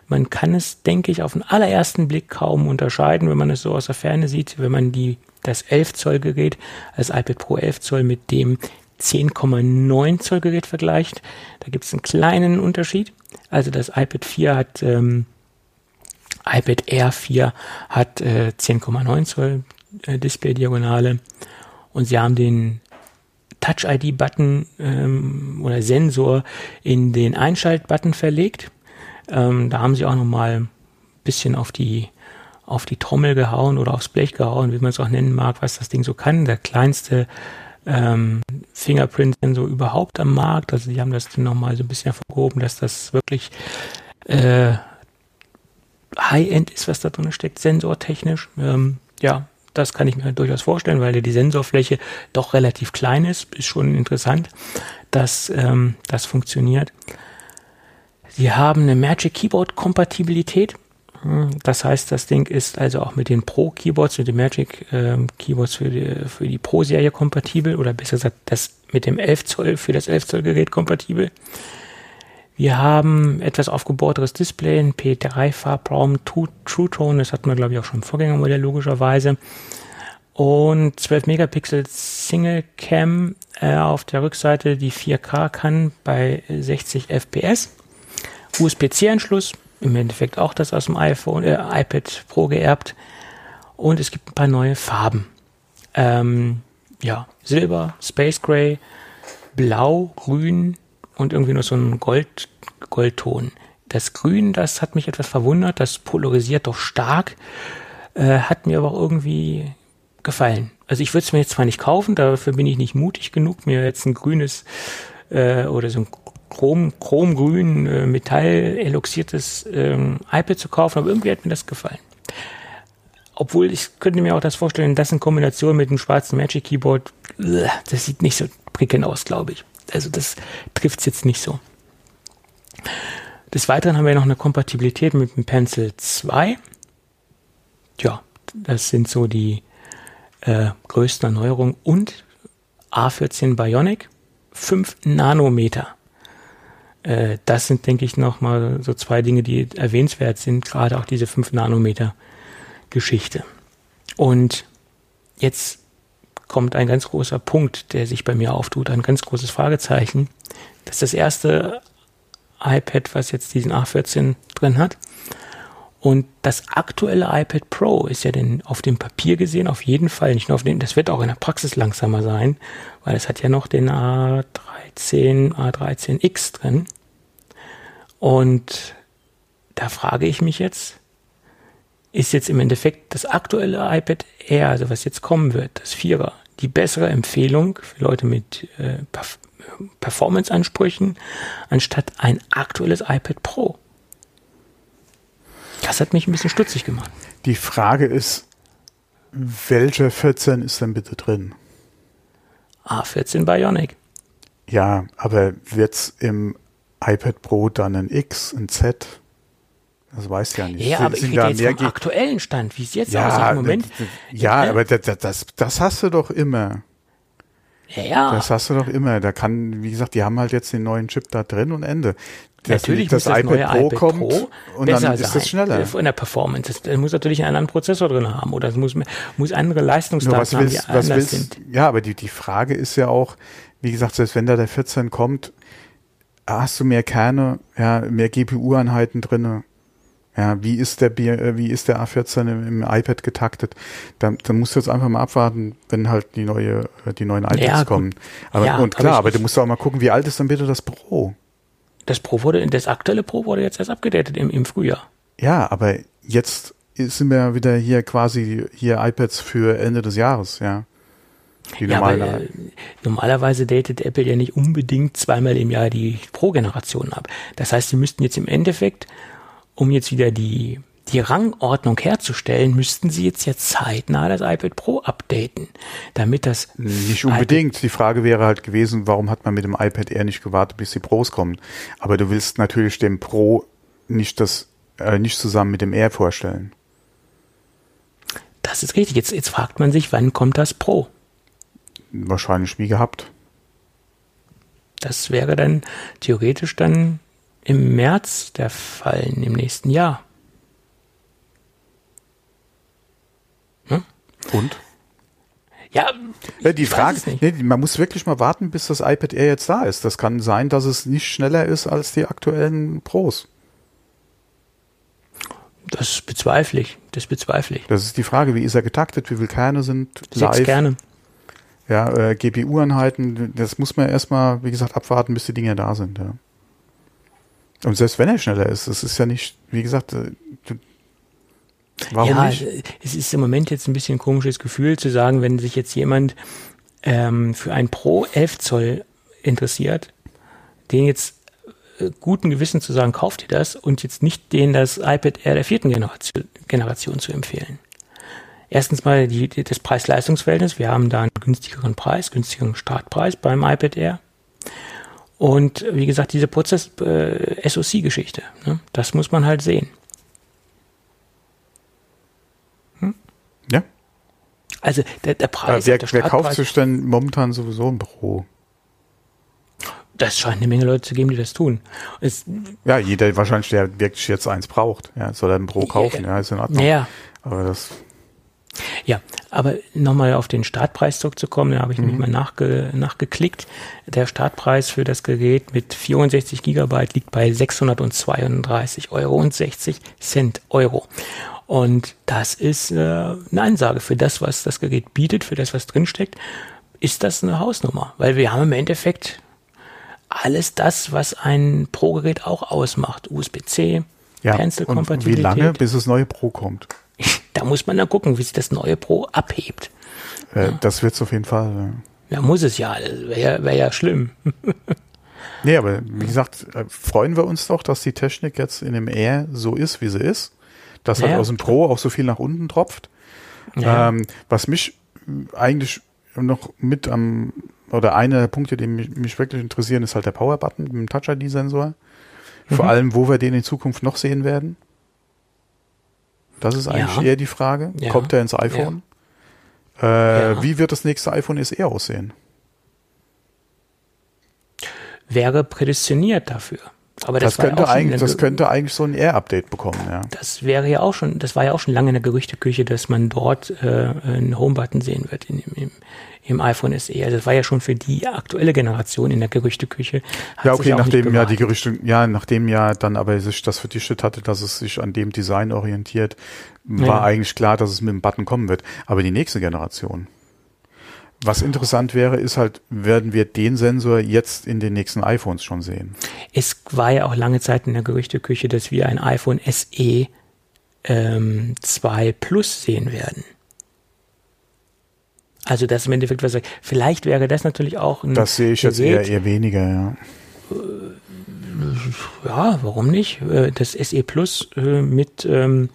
Man kann es, denke ich, auf den allerersten Blick kaum unterscheiden, wenn man es so aus der Ferne sieht, wenn man die, das 11 Zoll Gerät, das iPad Pro 11 Zoll mit dem 10,9 Zoll Gerät vergleicht. Da gibt es einen kleinen Unterschied. Also das iPad 4 hat ähm, iPad Air 4 hat äh, 10,9 Zoll äh, Display-Diagonale und sie haben den Touch-ID-Button ähm, oder Sensor in den Einschalt-Button verlegt. Ähm, da haben sie auch nochmal ein bisschen auf die auf die Trommel gehauen oder aufs Blech gehauen, wie man es auch nennen mag, was das Ding so kann. Der kleinste ähm, Fingerprint-Sensor überhaupt am Markt. Also die haben das nochmal so ein bisschen hervorgehoben, dass das wirklich äh, High-End ist, was da drin steckt, sensortechnisch. Ähm, ja, das kann ich mir durchaus vorstellen, weil die Sensorfläche doch relativ klein ist. Ist schon interessant, dass ähm, das funktioniert. Sie haben eine Magic Keyboard Kompatibilität. Hm, das heißt, das Ding ist also auch mit den Pro Keyboards, mit den Magic ähm, Keyboards für die, für die Pro Serie kompatibel oder besser gesagt, das mit dem 11 Zoll für das 11 Zoll Gerät kompatibel. Wir haben etwas aufgebohrteres Display, ein P3-Farbraum, True Tone, das hatten wir glaube ich auch schon im Vorgängermodell logischerweise. Und 12 Megapixel Single Cam äh, auf der Rückseite, die 4K kann bei 60 FPS. USB-C-Anschluss, im Endeffekt auch das aus dem iPhone, äh, iPad Pro geerbt. Und es gibt ein paar neue Farben. Ähm, ja, Silber, Space Gray, Blau, Grün, und irgendwie nur so ein Gold, Goldton. Das Grün, das hat mich etwas verwundert, das polarisiert doch stark, äh, hat mir aber auch irgendwie gefallen. Also ich würde es mir jetzt zwar nicht kaufen, dafür bin ich nicht mutig genug, mir jetzt ein grünes äh, oder so ein Chrom, chromgrün, äh, Metall eloxiertes ähm, iPad zu kaufen, aber irgendwie hat mir das gefallen. obwohl ich könnte mir auch das vorstellen, das in Kombination mit dem schwarzen Magic Keyboard, das sieht nicht so prickelnd aus, glaube ich. Also das trifft es jetzt nicht so. Des Weiteren haben wir noch eine Kompatibilität mit dem Pencil 2. Ja, das sind so die äh, größten Erneuerungen und A14 Bionic 5 Nanometer. Äh, das sind, denke ich, nochmal so zwei Dinge, die erwähnenswert sind, gerade auch diese 5 Nanometer Geschichte. Und jetzt kommt ein ganz großer Punkt, der sich bei mir auftut, ein ganz großes Fragezeichen. Das ist das erste iPad, was jetzt diesen A14 drin hat. Und das aktuelle iPad Pro ist ja denn auf dem Papier gesehen auf jeden Fall nicht nur auf dem, das wird auch in der Praxis langsamer sein, weil es hat ja noch den A13, A13X drin. Und da frage ich mich jetzt, ist jetzt im Endeffekt das aktuelle iPad Air, also was jetzt kommen wird, das Vierer, die bessere Empfehlung für Leute mit äh, Performance-Ansprüchen, anstatt ein aktuelles iPad Pro? Das hat mich ein bisschen stutzig gemacht. Die Frage ist, welcher 14 ist denn bitte drin? A14 Bionic. Ja, aber wird es im iPad Pro dann ein X, ein Z? Das weiß ja nicht. Ja, aber ich rede jetzt vom aktuellen Stand, wie es jetzt ja, aussieht im Moment. Ja, ja, aber das, das, das hast du doch immer. Ja, ja. Das hast du doch immer. Da kann, wie gesagt, die haben halt jetzt den neuen Chip da drin und Ende. Das, natürlich das, das iPad Pro iPad kommt Pro und dann ist das schneller. In der Performance. Das muss natürlich einen anderen Prozessor drin haben oder es muss, muss andere Leistungsdaten haben, die anders willst, sind. Ja, aber die, die Frage ist ja auch, wie gesagt, selbst wenn da der 14 kommt, hast du mehr Kerne, ja, mehr GPU-Einheiten drinne. Ja, wie ist der äh, wie ist der A14 im, im iPad getaktet? Da, da musst du jetzt einfach mal abwarten, wenn halt die neue, äh, die neuen iPads ja, kommen. Aber, ja, und klar, aber, aber du musst auch mal gucken, wie alt ist dann bitte das Pro? Das Pro wurde, das aktuelle Pro wurde jetzt erst abgedatet im, im Frühjahr. Ja, aber jetzt sind wir wieder hier quasi hier iPads für Ende des Jahres, ja. Die ja, weil, äh, normalerweise datet Apple ja nicht unbedingt zweimal im Jahr die Pro-Generation ab. Das heißt, sie müssten jetzt im Endeffekt um jetzt wieder die, die Rangordnung herzustellen, müssten sie jetzt ja zeitnah das iPad Pro updaten, damit das nicht unbedingt. iPad die Frage wäre halt gewesen, warum hat man mit dem iPad Air nicht gewartet, bis die Pros kommen? Aber du willst natürlich dem Pro nicht das äh, nicht zusammen mit dem Air vorstellen. Das ist richtig. Jetzt, jetzt fragt man sich, wann kommt das Pro? Wahrscheinlich wie gehabt. Das wäre dann theoretisch dann im März der Fall, im nächsten Jahr. Hm? Und? Ja, ja die Frage, nee, man muss wirklich mal warten, bis das iPad Air jetzt da ist. Das kann sein, dass es nicht schneller ist als die aktuellen Pros. Das bezweifle ich. Das bezweifle ich. Das ist die Frage, wie ist er getaktet, wie viele Kerne sind Sechs live? Kerne. Ja, äh, GPU-Einheiten, das muss man erstmal, wie gesagt, abwarten, bis die Dinge da sind. Ja. Und selbst wenn er schneller ist, das ist ja nicht, wie gesagt, äh, du, warum ja, nicht? Es ist im Moment jetzt ein bisschen ein komisches Gefühl zu sagen, wenn sich jetzt jemand ähm, für ein Pro 11 Zoll interessiert, den jetzt äh, guten Gewissen zu sagen, kauft ihr das und jetzt nicht den das iPad Air der vierten Generation, Generation zu empfehlen. Erstens mal die, das Preis-Leistungs-Verhältnis. Wir haben da einen günstigeren Preis, günstigeren Startpreis beim iPad Air. Und wie gesagt, diese Prozess-SOC-Geschichte, äh, ne, das muss man halt sehen. Hm? Ja. Also der, der Preis. wer, der wer kauft sich denn momentan sowieso ein Pro? Das scheint eine Menge Leute zu geben, die das tun. Es, ja, jeder wahrscheinlich, der wirklich jetzt eins braucht, ja, soll er ein Pro kaufen, ja, ja ist in Ordnung. Ja. Aber das ja, aber nochmal auf den Startpreis zurückzukommen, da habe ich mhm. nämlich mal nachge, nachgeklickt. Der Startpreis für das Gerät mit 64 Gigabyte liegt bei 632,60 Euro und 60 Cent Euro. Und das ist äh, eine Ansage für das, was das Gerät bietet, für das, was drinsteckt, ist das eine Hausnummer. Weil wir haben im Endeffekt alles das, was ein Pro-Gerät auch ausmacht. USB-C, ja, Pencil-Kompatibilität. Wie lange, bis das neue Pro kommt? Da muss man dann gucken, wie sich das neue Pro abhebt. Äh, ja. Das wird's auf jeden Fall. Ja, muss es ja. Wäre ja, wär ja schlimm. nee, aber wie gesagt, äh, freuen wir uns doch, dass die Technik jetzt in dem Air so ist, wie sie ist. Dass halt ja, aus dem Pro auch so viel nach unten tropft. Ja. Ähm, was mich eigentlich noch mit am, oder einer der Punkte, die mich, mich wirklich interessieren, ist halt der Power-Button mit dem Touch-ID-Sensor. Vor mhm. allem, wo wir den in Zukunft noch sehen werden. Das ist eigentlich ja. eher die Frage. Ja. Kommt er ins iPhone? Ja. Äh, wie wird das nächste iPhone SE aussehen? Wäre prädestiniert dafür. Aber das, das könnte eigentlich, das könnte eigentlich so ein Air-Update bekommen, ja. Das wäre ja auch schon, das war ja auch schon lange in der Gerüchteküche, dass man dort äh, einen Home-Button sehen wird in, im, im iPhone SE. Also das war ja schon für die aktuelle Generation in der Gerüchteküche. Ja, okay, nachdem ja die Gerüchte, ja, nachdem ja dann aber sich das verdichtet hatte, dass es sich an dem Design orientiert, war ja. eigentlich klar, dass es mit dem Button kommen wird. Aber die nächste Generation. Was interessant wäre, ist halt, werden wir den Sensor jetzt in den nächsten iPhones schon sehen? Es war ja auch lange Zeit in der Gerüchteküche, dass wir ein iPhone SE ähm, 2 Plus sehen werden. Also das im Endeffekt was vielleicht wäre das natürlich auch ein Das sehe ich Gerät, jetzt eher, eher weniger, ja. Äh, ja, warum nicht? Äh, das SE Plus äh, mit ähm,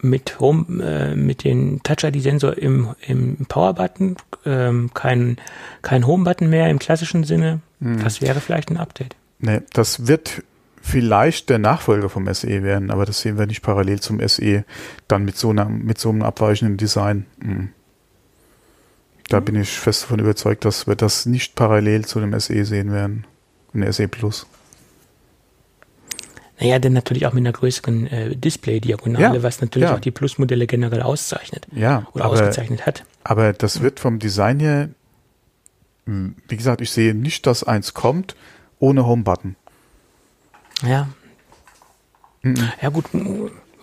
mit Home, mit den Touch ID Sensor im, im Power Button, ähm, kein, kein Home Button mehr im klassischen Sinne. Hm. Das wäre vielleicht ein Update. Nee, das wird vielleicht der Nachfolger vom SE werden, aber das sehen wir nicht parallel zum SE, dann mit so, einer, mit so einem abweichenden Design. Hm. Da hm. bin ich fest davon überzeugt, dass wir das nicht parallel zu dem SE sehen werden. Ein SE Plus. Naja, denn natürlich auch mit einer größeren äh, Display-Diagonale, ja, was natürlich ja. auch die Plus-Modelle generell auszeichnet. Ja, oder aber, ausgezeichnet hat. Aber das wird vom Design her, hm, wie gesagt, ich sehe nicht, dass eins kommt ohne Home-Button. Ja. Mhm. Ja, gut,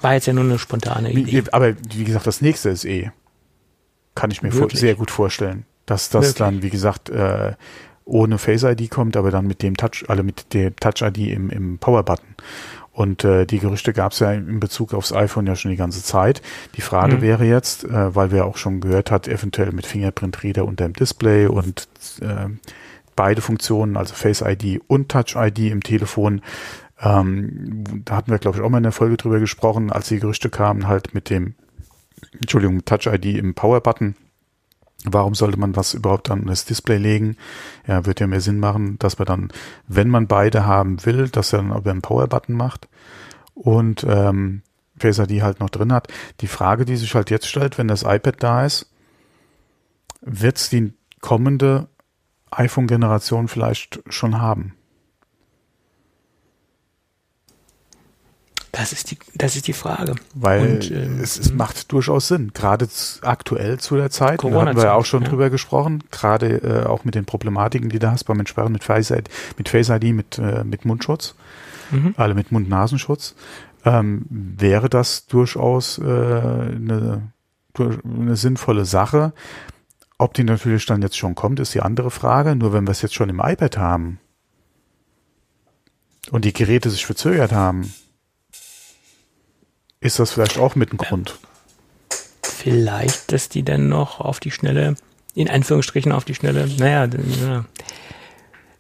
war jetzt ja nur eine spontane Idee. Aber wie gesagt, das nächste ist eh. Kann ich mir sehr gut vorstellen. Dass das Wirklich? dann, wie gesagt, äh, ohne Face ID kommt, aber dann mit dem Touch, also mit der Touch ID im, im Power Button. Und äh, die Gerüchte gab es ja in Bezug aufs iPhone ja schon die ganze Zeit. Die Frage mhm. wäre jetzt, äh, weil wir auch schon gehört hat, eventuell mit Fingerprint Reader unter dem Display und äh, beide Funktionen, also Face ID und Touch ID im Telefon. Ähm, da hatten wir, glaube ich, auch mal in der Folge drüber gesprochen, als die Gerüchte kamen, halt mit dem, Entschuldigung, Touch ID im Power Button Warum sollte man was überhaupt an das Display legen? Ja, wird ja mehr Sinn machen, dass man dann, wenn man beide haben will, dass er dann über einen Power-Button macht und ähm, Face ID halt noch drin hat. Die Frage, die sich halt jetzt stellt, wenn das iPad da ist, wird es die kommende iPhone-Generation vielleicht schon haben? Das ist die, das ist die Frage. Weil Und, ähm, es, es macht durchaus Sinn, gerade aktuell zu der Zeit. Da haben wir ja auch schon ja. drüber gesprochen, gerade äh, auch mit den Problematiken, die du hast beim Entsperren mit Face ID, mit, Face ID, mit, äh, mit Mundschutz, mhm. alle mit Mund-Nasenschutz. Ähm, wäre das durchaus äh, eine, eine sinnvolle Sache. Ob die natürlich dann jetzt schon kommt, ist die andere Frage. Nur wenn wir es jetzt schon im iPad haben und die Geräte sich verzögert haben, ist das vielleicht auch mit ein Grund? Vielleicht, dass die dann noch auf die Schnelle, in Anführungsstrichen auf die Schnelle, naja, ja.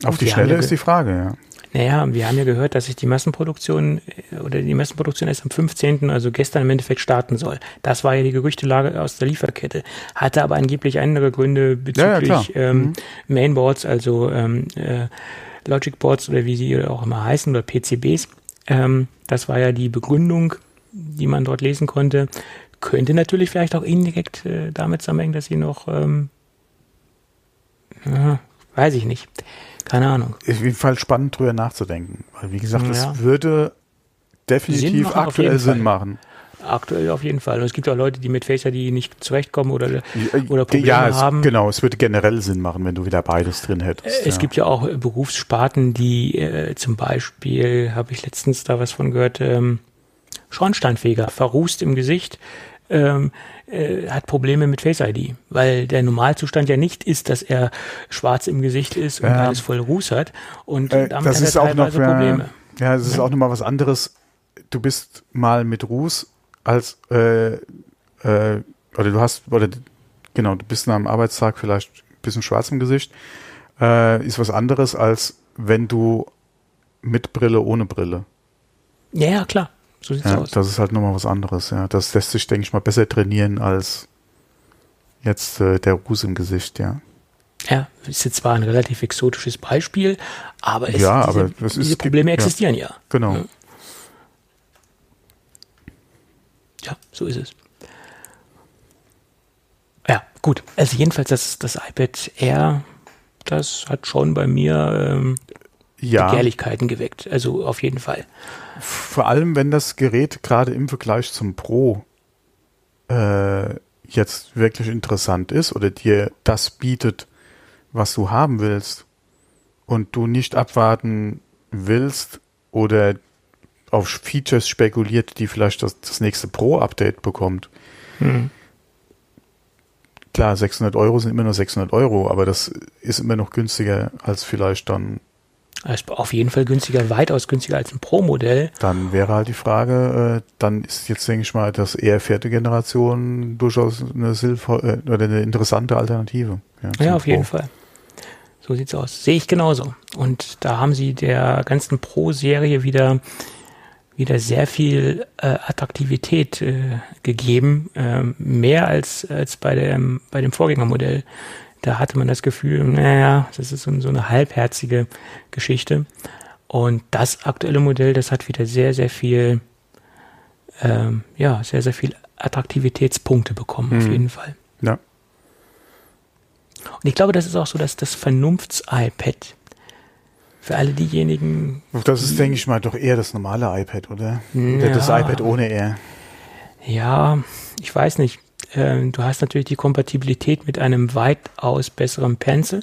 auf die Schnelle ja ist die Frage, ja. Naja, wir haben ja gehört, dass sich die Massenproduktion äh, oder die Massenproduktion erst am 15., also gestern im Endeffekt starten soll. Das war ja die Gerüchtelage aus der Lieferkette. Hatte aber angeblich andere Gründe bezüglich ja, ja, ähm, mhm. Mainboards, also ähm, äh, Logic Boards oder wie sie auch immer heißen, oder PCBs. Ähm, das war ja die Begründung die man dort lesen konnte, könnte natürlich vielleicht auch indirekt äh, damit zusammenhängen, dass sie noch, ähm, ja, weiß ich nicht, keine Ahnung. Ist auf jeden Fall spannend drüber nachzudenken, weil wie gesagt, es ja. würde definitiv aktuell Sinn machen. Aktuell auf jeden Fall. Und es gibt auch Leute, die mit Face ID nicht zurechtkommen oder, oder Probleme ja, es, haben. Genau, es würde generell Sinn machen, wenn du wieder beides drin hättest. Es ja. gibt ja auch Berufssparten, die äh, zum Beispiel, habe ich letztens da was von gehört, ähm, Schornsteinfeger, verrußt im Gesicht, ähm, äh, hat Probleme mit Face ID, weil der Normalzustand ja nicht ist, dass er schwarz im Gesicht ist und ja. alles voll Ruß hat und äh, damit das hat ist er teilweise auch noch, Probleme. Ja, es ist ja. auch nochmal was anderes. Du bist mal mit Ruß als äh, äh, oder du hast oder genau, du bist nach einem Arbeitstag vielleicht ein bisschen schwarz im Gesicht, äh, ist was anderes als wenn du mit Brille ohne Brille. Ja, ja, klar So sieht's Ja, aus. das ist halt nochmal was anderes, ja. Das lässt sich, denke ich mal, besser trainieren als jetzt äh, der Ruß im Gesicht, ja. Ja, ist jetzt zwar ein relativ exotisches Beispiel, aber, es, Ja, diese, aber ist- diese Probleme ja. existieren ja. Genau. Ja. Ja, so ist es. Ja, gut. Also jedenfalls das, das iPad Air, das hat schon bei mir ähm, Ja, Begehrlichkeiten geweckt. Also auf jeden Fall. vor allem, wenn das Gerät gerade im Vergleich zum Pro äh, jetzt wirklich interessant ist oder dir das bietet, was du haben willst und du nicht abwarten willst oder auf Features spekuliert, die vielleicht das, das nächste Pro-Update bekommt. Hm. Klar, 600 Euro sind immer nur 600 Euro, aber das ist immer noch günstiger als vielleicht dann. Das ist auf jeden Fall günstiger, weitaus günstiger als ein Pro-Modell. Dann wäre halt die Frage, äh, dann ist jetzt, denke ich mal, das eher vierte Generation durchaus eine, sinnvoll, äh, oder eine interessante Alternative. Ja, zum auf jeden Pro. Fall. So sieht's aus. Sehe ich genauso. Und da haben sie der ganzen Pro-Serie wieder, wieder sehr viel äh, Attraktivität äh, gegeben. Ähm, mehr als, als bei dem, bei dem Vorgängermodell. Da hatte man das Gefühl, naja, das ist so, eine halbherzige Geschichte. Und das aktuelle Modell, das hat wieder sehr, sehr viel, ähm, ja, sehr, sehr viel Attraktivitätspunkte bekommen, auf Mhm. jeden Fall. Ja. Und ich glaube, das ist auch so, dass das Vernunfts-iPad für alle diejenigen, Das ist, denke ich mal, doch eher das normale iPad, oder? Oder das Ja. iPad ohne R. ja, ich weiß nicht, ähm, du hast natürlich die Kompatibilität mit einem weitaus besseren Pencil,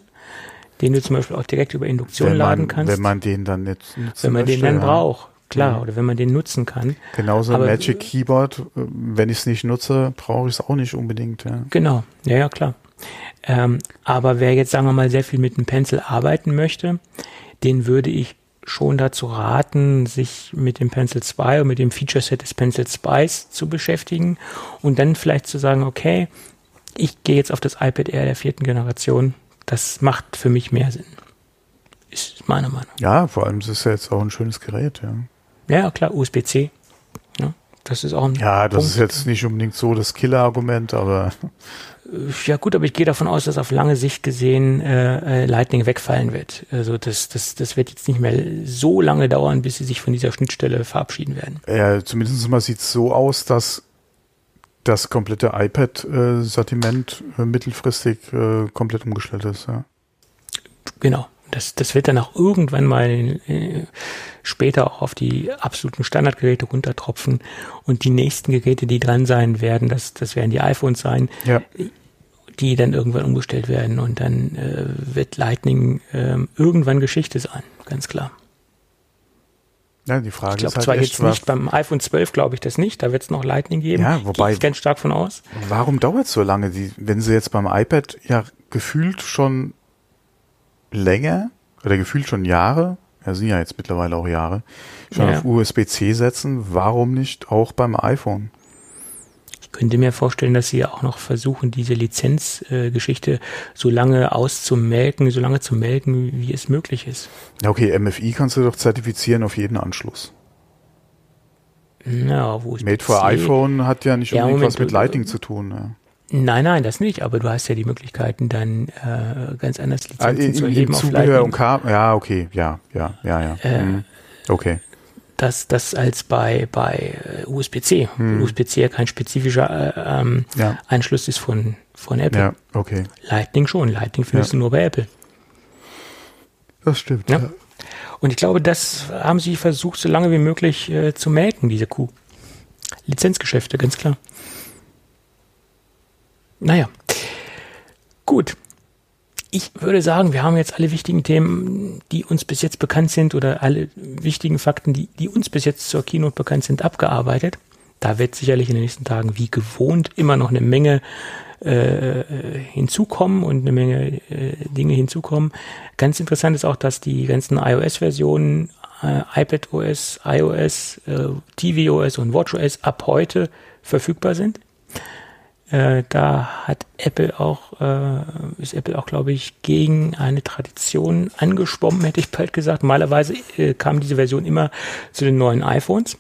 den du zum Beispiel auch direkt über Induktion Wenn laden man, kannst, wenn man den dann nicht nutzen wenn man den dann ja. braucht. Klar, Mhm. oder wenn man den nutzen kann. Genauso Aber- Magic Keyboard, äh, wenn ich es nicht nutze, brauche ich es auch nicht unbedingt. Ja. Genau, ja, ja, klar. Ähm, aber wer jetzt, sagen wir mal, sehr viel mit einem Pencil arbeiten möchte, den würde ich schon dazu raten, sich mit dem Pencil 2 und mit dem Feature-Set des Pencil Spice zu beschäftigen und dann vielleicht zu sagen, okay, ich gehe jetzt auf das iPad Air der vierten Generation. Das macht für mich mehr Sinn. Ist meine Meinung. ja, vor allem es ist ja jetzt auch ein schönes Gerät. Ja, Ja, klar, USB-C. Ja, das ist auch ein ja das Punkt. ist jetzt nicht unbedingt so das Killer-Argument, aber Ja gut, aber ich gehe davon aus, dass auf lange Sicht gesehen äh, äh, Lightning wegfallen wird. Also das, das, das wird jetzt nicht mehr so lange dauern, bis sie sich von dieser Schnittstelle verabschieden werden. äh, zumindest mal sieht es so aus, dass das komplette iPad-Sortiment äh, mittelfristig äh, komplett umgestellt ist. Ja. Genau. Das, das wird dann auch irgendwann mal äh, später auch auf die absoluten Standardgeräte runtertropfen. Und die nächsten Geräte, die dran sein werden, das, das werden die iPhones sein, ja. Die dann irgendwann umgestellt werden. Und dann äh, wird Lightning äh, irgendwann Geschichte sein, ganz klar. Ja, die Frage Ich glaube ist halt zwar jetzt nicht, beim iPhone 12 glaube ich das nicht, da wird es noch Lightning geben. Ja, wobei- Gehe ich ganz stark von aus. warum dauert es so lange? Die, wenn sie jetzt beim iPad ja gefühlt schon länger oder gefühlt schon Jahre, ja sind ja jetzt mittlerweile auch Jahre, schon Ja. auf USB-C setzen, warum nicht auch beim iPhone? Könnte mir vorstellen, dass sie ja auch noch versuchen, diese Lizenzgeschichte äh, so lange auszumelken, so lange zu melken, wie es möglich ist. Ja, okay, MFI kannst du doch zertifizieren auf jeden Anschluss. Ja, wo ist Made for iPhone hat ja nicht Ja, unbedingt Moment, was mit Lighting zu tun. Ja. Nein, nein, das nicht, aber du hast ja die Möglichkeiten, dann äh, ganz anders Ah, Lizenzen im, zu im erheben auf Zubehör Lightning. und Kabel, ja, okay, ja, ja, ja, ja. Äh, Mhm. Okay. Das, das als bei, bei äh, USB-C. Hm. USB-C ja kein spezifischer äh, ähm, Ja, Anschluss ist von, von Apple. ja, okay. Lightning schon. Lightning findest Ja. du nur bei Apple. Das stimmt. Ja. Und ich glaube, das haben sie versucht, so lange wie möglich äh, zu melken, diese Kuh. Lizenzgeschäfte, ganz klar. Naja. Gut. Ich würde sagen, wir haben jetzt alle wichtigen Themen, die uns bis jetzt bekannt sind, oder alle wichtigen Fakten, die, die uns bis jetzt zur Keynote bekannt sind, abgearbeitet. Da wird sicherlich in den nächsten Tagen wie gewohnt immer noch eine Menge äh, hinzukommen und eine Menge äh, Dinge hinzukommen. Ganz interessant ist auch, dass die ganzen iOS-Versionen, äh, iPadOS, iOS, äh, tvOS und watchOS ab heute verfügbar sind. Äh, da hat Apple auch, äh, ist Apple auch, glaube ich, gegen eine Tradition angeschwommen, hätte ich bald gesagt. Normalerweise äh, kam diese Version immer zu den neuen iPhones.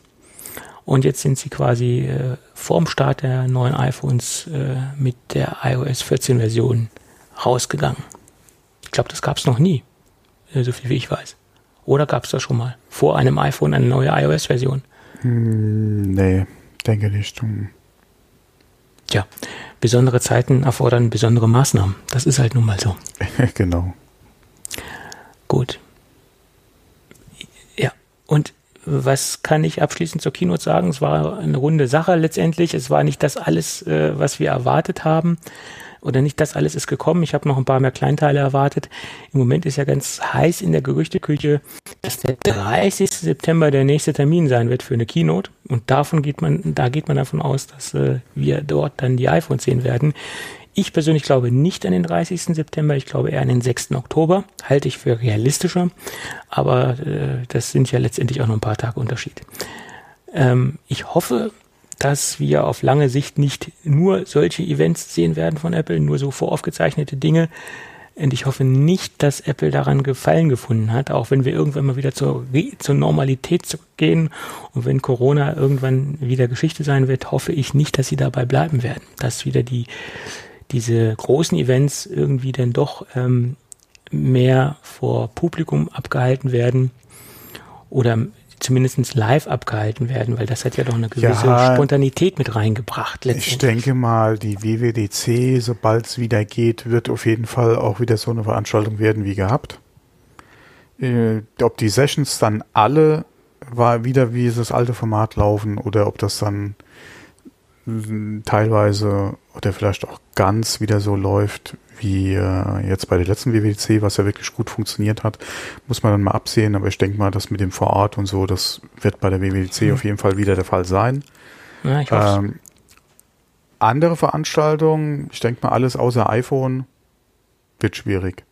Und jetzt sind sie quasi äh, vorm Start der neuen iPhones äh, mit der iOS 14 Version rausgegangen. Ich glaube, das gab es noch nie, äh, so viel wie ich weiß. Oder gab es das schon mal? Vor einem iPhone eine neue iOS-Version? Hm, nee, denke nicht. Hm. Tja, besondere Zeiten erfordern besondere Maßnahmen. Das ist halt nun mal so. genau. Gut. Ja, und was kann ich abschließend zur Keynote sagen? Es war eine runde Sache letztendlich. Es war nicht das alles, äh, was wir erwartet haben oder nicht das alles ist gekommen. Ich habe noch ein paar mehr Kleinteile erwartet. Im Moment ist ja ganz heiß in der Gerüchteküche, dass der 30. September der nächste Termin sein wird für eine Keynote. Und davon geht man, da geht man davon aus, dass äh, wir dort dann die iPhones sehen werden. Ich persönlich glaube nicht an den 30. September, ich glaube eher an den 6. Oktober. Halte ich für realistischer, aber äh, das sind ja letztendlich auch noch ein paar Tage Unterschied. Ähm, ich hoffe, dass wir auf lange Sicht nicht nur solche Events sehen werden von Apple, nur so voraufgezeichnete Dinge. Und ich hoffe nicht, dass Apple daran Gefallen gefunden hat, auch wenn wir irgendwann mal wieder zur, zur Normalität gehen und wenn Corona irgendwann wieder Geschichte sein wird, hoffe ich nicht, dass sie dabei bleiben werden, dass wieder die diese großen Events irgendwie dann doch ähm, mehr vor Publikum abgehalten werden oder zumindest live abgehalten werden, weil das hat ja doch eine gewisse ja, Spontanität mit reingebracht. Ich denke mal, die WWDC, sobald es wieder geht, wird auf jeden Fall auch wieder so eine Veranstaltung werden wie gehabt. Äh, ob die Sessions dann alle war wieder wie das alte Format laufen oder ob das dann teilweise oder vielleicht auch ganz wieder so läuft wie äh, jetzt bei der letzten WWC, was ja wirklich gut funktioniert hat, muss man dann mal absehen. Aber ich denke mal, das mit dem Vorort und so, das wird bei der WWC mhm. auf jeden Fall wieder der Fall sein. Ja, ich. Ähm, andere Veranstaltungen, ich denke mal, alles außer iPhone wird schwierig.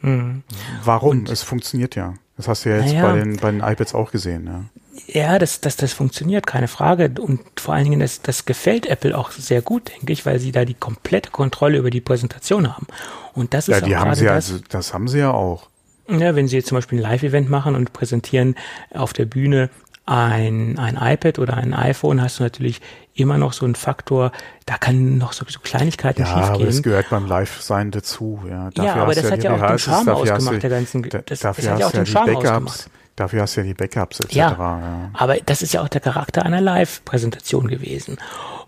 Mhm. Warum? Und es funktioniert ja. Das hast du ja jetzt ja. bei, den, bei den iPads auch gesehen. Ja. Ja, das, das, das funktioniert, keine Frage. Und vor allen Dingen, das, das gefällt Apple auch sehr gut, denke ich, weil sie da die komplette Kontrolle über die Präsentation haben. Und das ist ja, die haben sie das, also, das haben sie ja auch. Ja, wenn sie jetzt zum Beispiel ein Live-Event machen und präsentieren auf der Bühne ein, ein iPad oder ein iPhone, hast du natürlich immer noch so einen Faktor, da kann noch so, so Kleinigkeiten ja, schiefgehen. Ja, aber das gehört beim Live-Sein dazu. Ja, dafür ja aber das hat ja auch den Charme ausgemacht, der ganzen, das, das hat ja auch den Charme ausgemacht. Dafür hast du ja die Backups etc. Ja, ja, aber das ist ja auch der Charakter einer Live-Präsentation gewesen.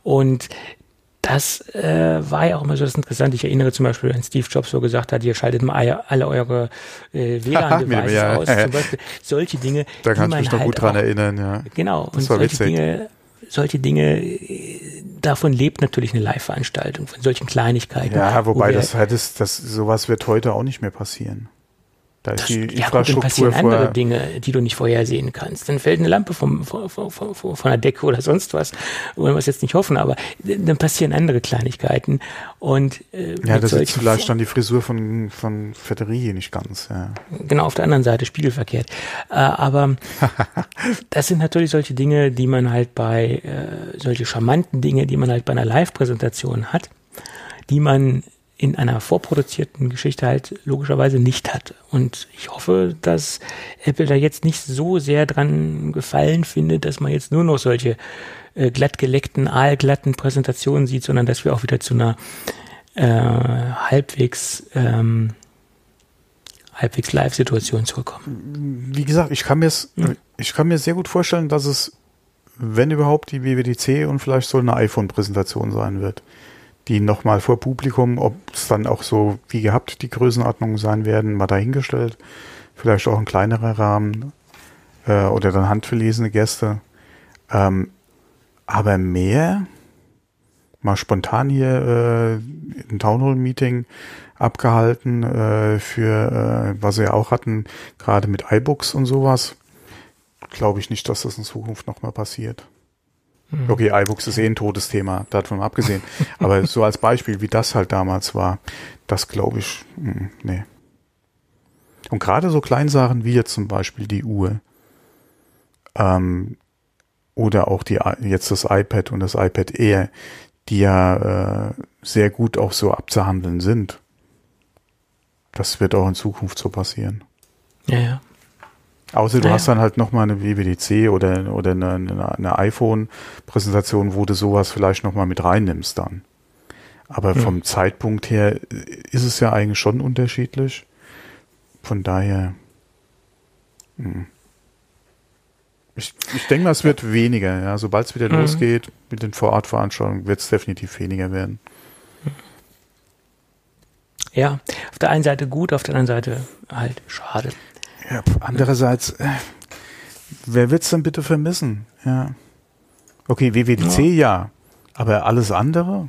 Und das äh, war ja auch immer so das Interessante. Ich erinnere zum Beispiel, wenn Steve Jobs so gesagt hat, ihr schaltet mal alle eure äh, WLAN-Devices ja, aus. Zum Beispiel solche Dinge. Da kann ich mich noch halt gut dran auch, erinnern, ja. Genau. Das und solche witzig. Dinge, solche Dinge, äh, davon lebt natürlich eine Live-Veranstaltung, von solchen Kleinigkeiten. Ja, wobei wo das, das, das, sowas wird heute auch nicht mehr passieren. Da ist das, die ja, Infrastruktur gut, dann passieren andere Dinge, die du nicht vorhersehen kannst. Dann fällt eine Lampe vom, vom, vom, von der Decke oder sonst was. Wollen wir es jetzt nicht hoffen, aber dann passieren andere Kleinigkeiten. Und, äh, ja, das ist vielleicht dann die Frisur von, von Federici nicht ganz. Ja. Genau, auf der anderen Seite spiegelverkehrt. Äh, aber das sind natürlich solche Dinge, die man halt bei, äh, solche charmanten Dinge, die man halt bei einer Live-Präsentation hat, die man in einer vorproduzierten Geschichte halt logischerweise nicht hat. Und ich hoffe, dass Apple da jetzt nicht so sehr dran gefallen findet, dass man jetzt nur noch solche äh, glattgeleckten, aalglatten Präsentationen sieht, sondern dass wir auch wieder zu einer äh, halbwegs ähm, halbwegs Live-Situation zurückkommen. Wie gesagt, ich kann mir ich kann mir sehr gut vorstellen, dass es, wenn überhaupt, die WWDC und vielleicht so eine iPhone-Präsentation sein wird die nochmal vor Publikum, ob es dann auch so wie gehabt die Größenordnungen sein werden, mal dahingestellt. Vielleicht auch ein kleinerer Rahmen äh, oder dann handverlesene Gäste. Ähm, aber mehr, mal spontan hier äh, ein Townhall-Meeting abgehalten äh, für, äh, was wir auch hatten, gerade mit iBooks und sowas. Glaube ich nicht, dass das in Zukunft nochmal passiert. Mhm. Okay, iBooks ist eh ein totes Thema, davon abgesehen. Aber so als Beispiel, wie das halt damals war, das glaube ich, mh, hm, nee. Und gerade so Kleinsachen wie jetzt zum Beispiel die Uhr ähm, oder auch die jetzt das iPad und das iPad Air, die ja äh, sehr gut auch so abzuhandeln sind. Das wird auch in Zukunft so passieren. Ja, ja. Außer du naja. hast dann halt nochmal eine WWDC oder, oder eine, eine, eine iPhone-Präsentation, wo du sowas vielleicht nochmal mit reinnimmst dann. Aber hm. vom Zeitpunkt her ist es ja eigentlich schon unterschiedlich. Von daher. Hm. Ich, ich denke mal, es wird weniger. Ja. Sobald es wieder mhm. losgeht mit den Vorortveranstaltungen, wird es definitiv weniger werden. Ja, auf der einen Seite gut, auf der anderen Seite halt schade. Ja, andererseits, äh, wer wird's denn bitte vermissen? Ja. Okay, WWDC ja, ja aber alles andere?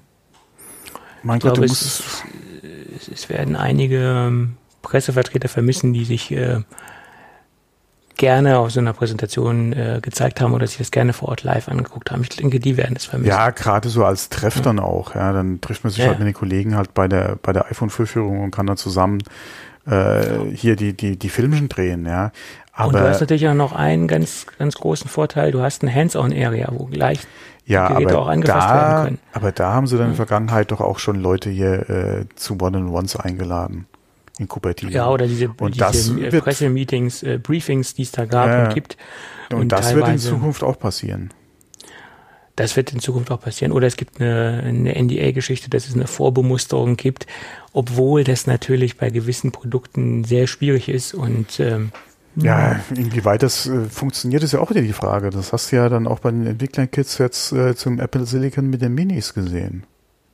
Mein ich Gott, glaube, es, es, werden einige ähm, Pressevertreter vermissen, die sich äh, gerne auf so einer Präsentation äh, gezeigt haben oder sich das gerne vor Ort live angeguckt haben. Ich denke, die werden es vermissen. Ja, gerade so als Treff ja. dann auch. Ja, dann trifft man sich ja. halt mit den Kollegen halt bei der bei der iPhone-Vorführung und kann dann zusammen äh, hier die die die Filmchen drehen. Ja, aber und du hast natürlich auch noch einen ganz ganz großen Vorteil. Du hast eine Hands-on-Area, wo gleich ja, Geräte aber auch angefasst da, werden können. Aber da haben sie dann in der Vergangenheit doch auch schon Leute hier äh, zu One-on-Ones eingeladen in Cupertino. Ja, oder diese, und diese äh, Pressemeetings, äh, Briefings, die es da gab ja, und gibt. Und, und das wird in Zukunft auch passieren. Das wird in Zukunft auch passieren. Oder es gibt eine, eine NDA-Geschichte, dass es eine Vorbemusterung gibt, obwohl das natürlich bei gewissen Produkten sehr schwierig ist und ähm, ja, inwieweit das äh, funktioniert, ist ja auch wieder die Frage. Das hast du ja dann auch bei den Entwicklern-Kits jetzt äh, zum Apple Silicon mit den Minis gesehen.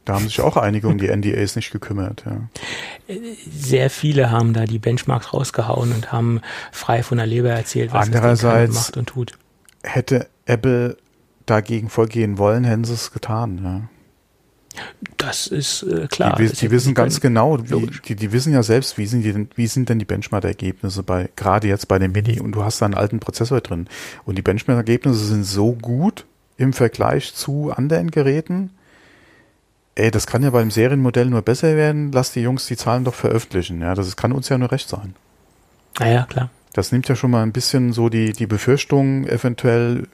Da haben sich auch einige um die NDAs nicht gekümmert. Ja. Sehr viele haben da die Benchmarks rausgehauen und haben frei von der Leber erzählt, was Andererseits das macht und tut. Hätte Apple dagegen vorgehen wollen, hätten sie es getan. Ja. Das ist äh, klar. Die, die wissen ganz genau, wie, die, die wissen ja selbst, wie sind, die, wie sind denn die Benchmark-Ergebnisse bei, gerade jetzt bei dem Mini und du hast da einen alten Prozessor drin. Und die Benchmark-Ergebnisse sind so gut im Vergleich zu anderen Geräten, ey, das kann ja beim Serienmodell nur besser werden, lass die Jungs die Zahlen doch veröffentlichen. Ja, das kann uns ja nur recht sein. Ah ja, klar. Das nimmt ja schon mal ein bisschen so die, die Befürchtung eventuell,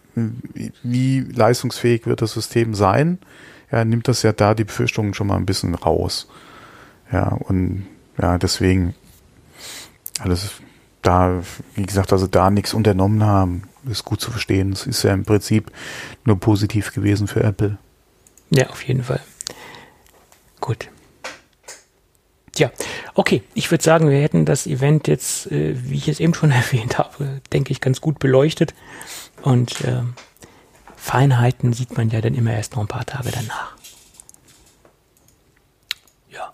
wie leistungsfähig wird das System sein. Ja, nimmt das ja da die Befürchtungen schon mal ein bisschen raus. Ja, und ja, deswegen alles da, wie gesagt, also da nichts unternommen haben, ist gut zu verstehen. Es ist ja im Prinzip nur positiv gewesen für Apple. Ja, auf jeden Fall. Gut. Tja, okay. Ich würde sagen, wir hätten das Event jetzt, äh, wie ich es eben schon erwähnt habe, denke ich, ganz gut beleuchtet. Und äh, Feinheiten sieht man ja dann immer erst noch ein paar Tage danach. Ja.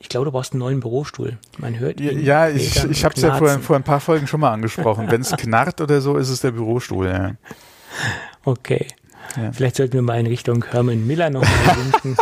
Ich glaube, du brauchst einen neuen Bürostuhl. Man hört ihn. Ja, ich, ich habe es ja vor, vor ein paar Folgen schon mal angesprochen. Wenn es knarrt oder so, ist es der Bürostuhl. Ja. Okay. Ja. Vielleicht sollten wir mal in Richtung Herman Miller noch mal winken.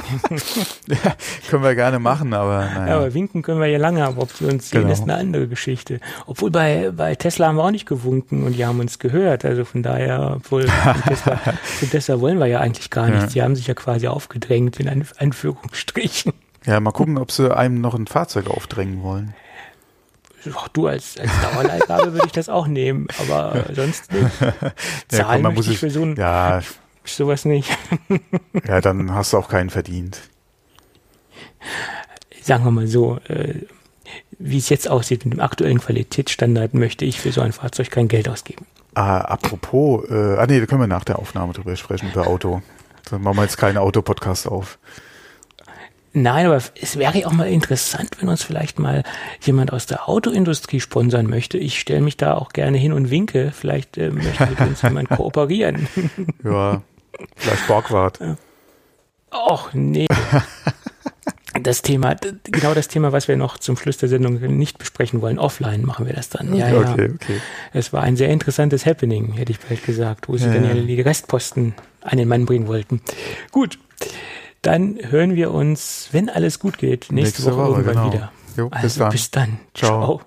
ja, können wir gerne machen, aber naja. Ja, aber winken können wir ja lange, aber ob wir uns sehen, genau. ist eine andere Geschichte. Obwohl bei, bei Tesla haben wir auch nicht gewunken und die haben uns gehört. Also von daher, obwohl Tesla, von Tesla wollen wir ja eigentlich gar nichts. Die haben sich ja quasi aufgedrängt in Anführungsstrichen. Ja, mal gucken, ob sie einem noch ein Fahrzeug aufdrängen wollen. Ach, du als, als Dauerleihgabe würde ich das auch nehmen, aber sonst nicht. Zahlen ja, komm, möchte ich für so ein ja, sowas nicht. ja, dann hast du auch keinen verdient. Sagen wir mal so, äh, wie es jetzt aussieht mit dem aktuellen Qualitätsstandard, möchte ich für so ein Fahrzeug kein Geld ausgeben. Ah, apropos, äh, ah nee, da können wir nach der Aufnahme drüber sprechen, über Auto. Dann machen wir jetzt keinen Autopodcast auf. Nein, aber es wäre auch mal interessant, wenn uns vielleicht mal jemand aus der Autoindustrie sponsern möchte. Ich stelle mich da auch gerne hin und winke. Vielleicht äh, möchte mit uns jemand kooperieren. ja, Vielleicht Borgwart. Och, nee. Das Thema, genau das Thema, was wir noch zum Schluss der Sendung nicht besprechen wollen, offline machen wir das dann. Ja, okay, ja. okay. Es war ein sehr interessantes Happening, hätte ich bald gesagt, wo sie ja, dann ja die Restposten an den Mann bringen wollten. Gut, dann hören wir uns, wenn alles gut geht, nächste, nächste Woche, Woche, irgendwann genau. wieder. Jo, bis also, dann. Bis dann. Ciao. Ciao.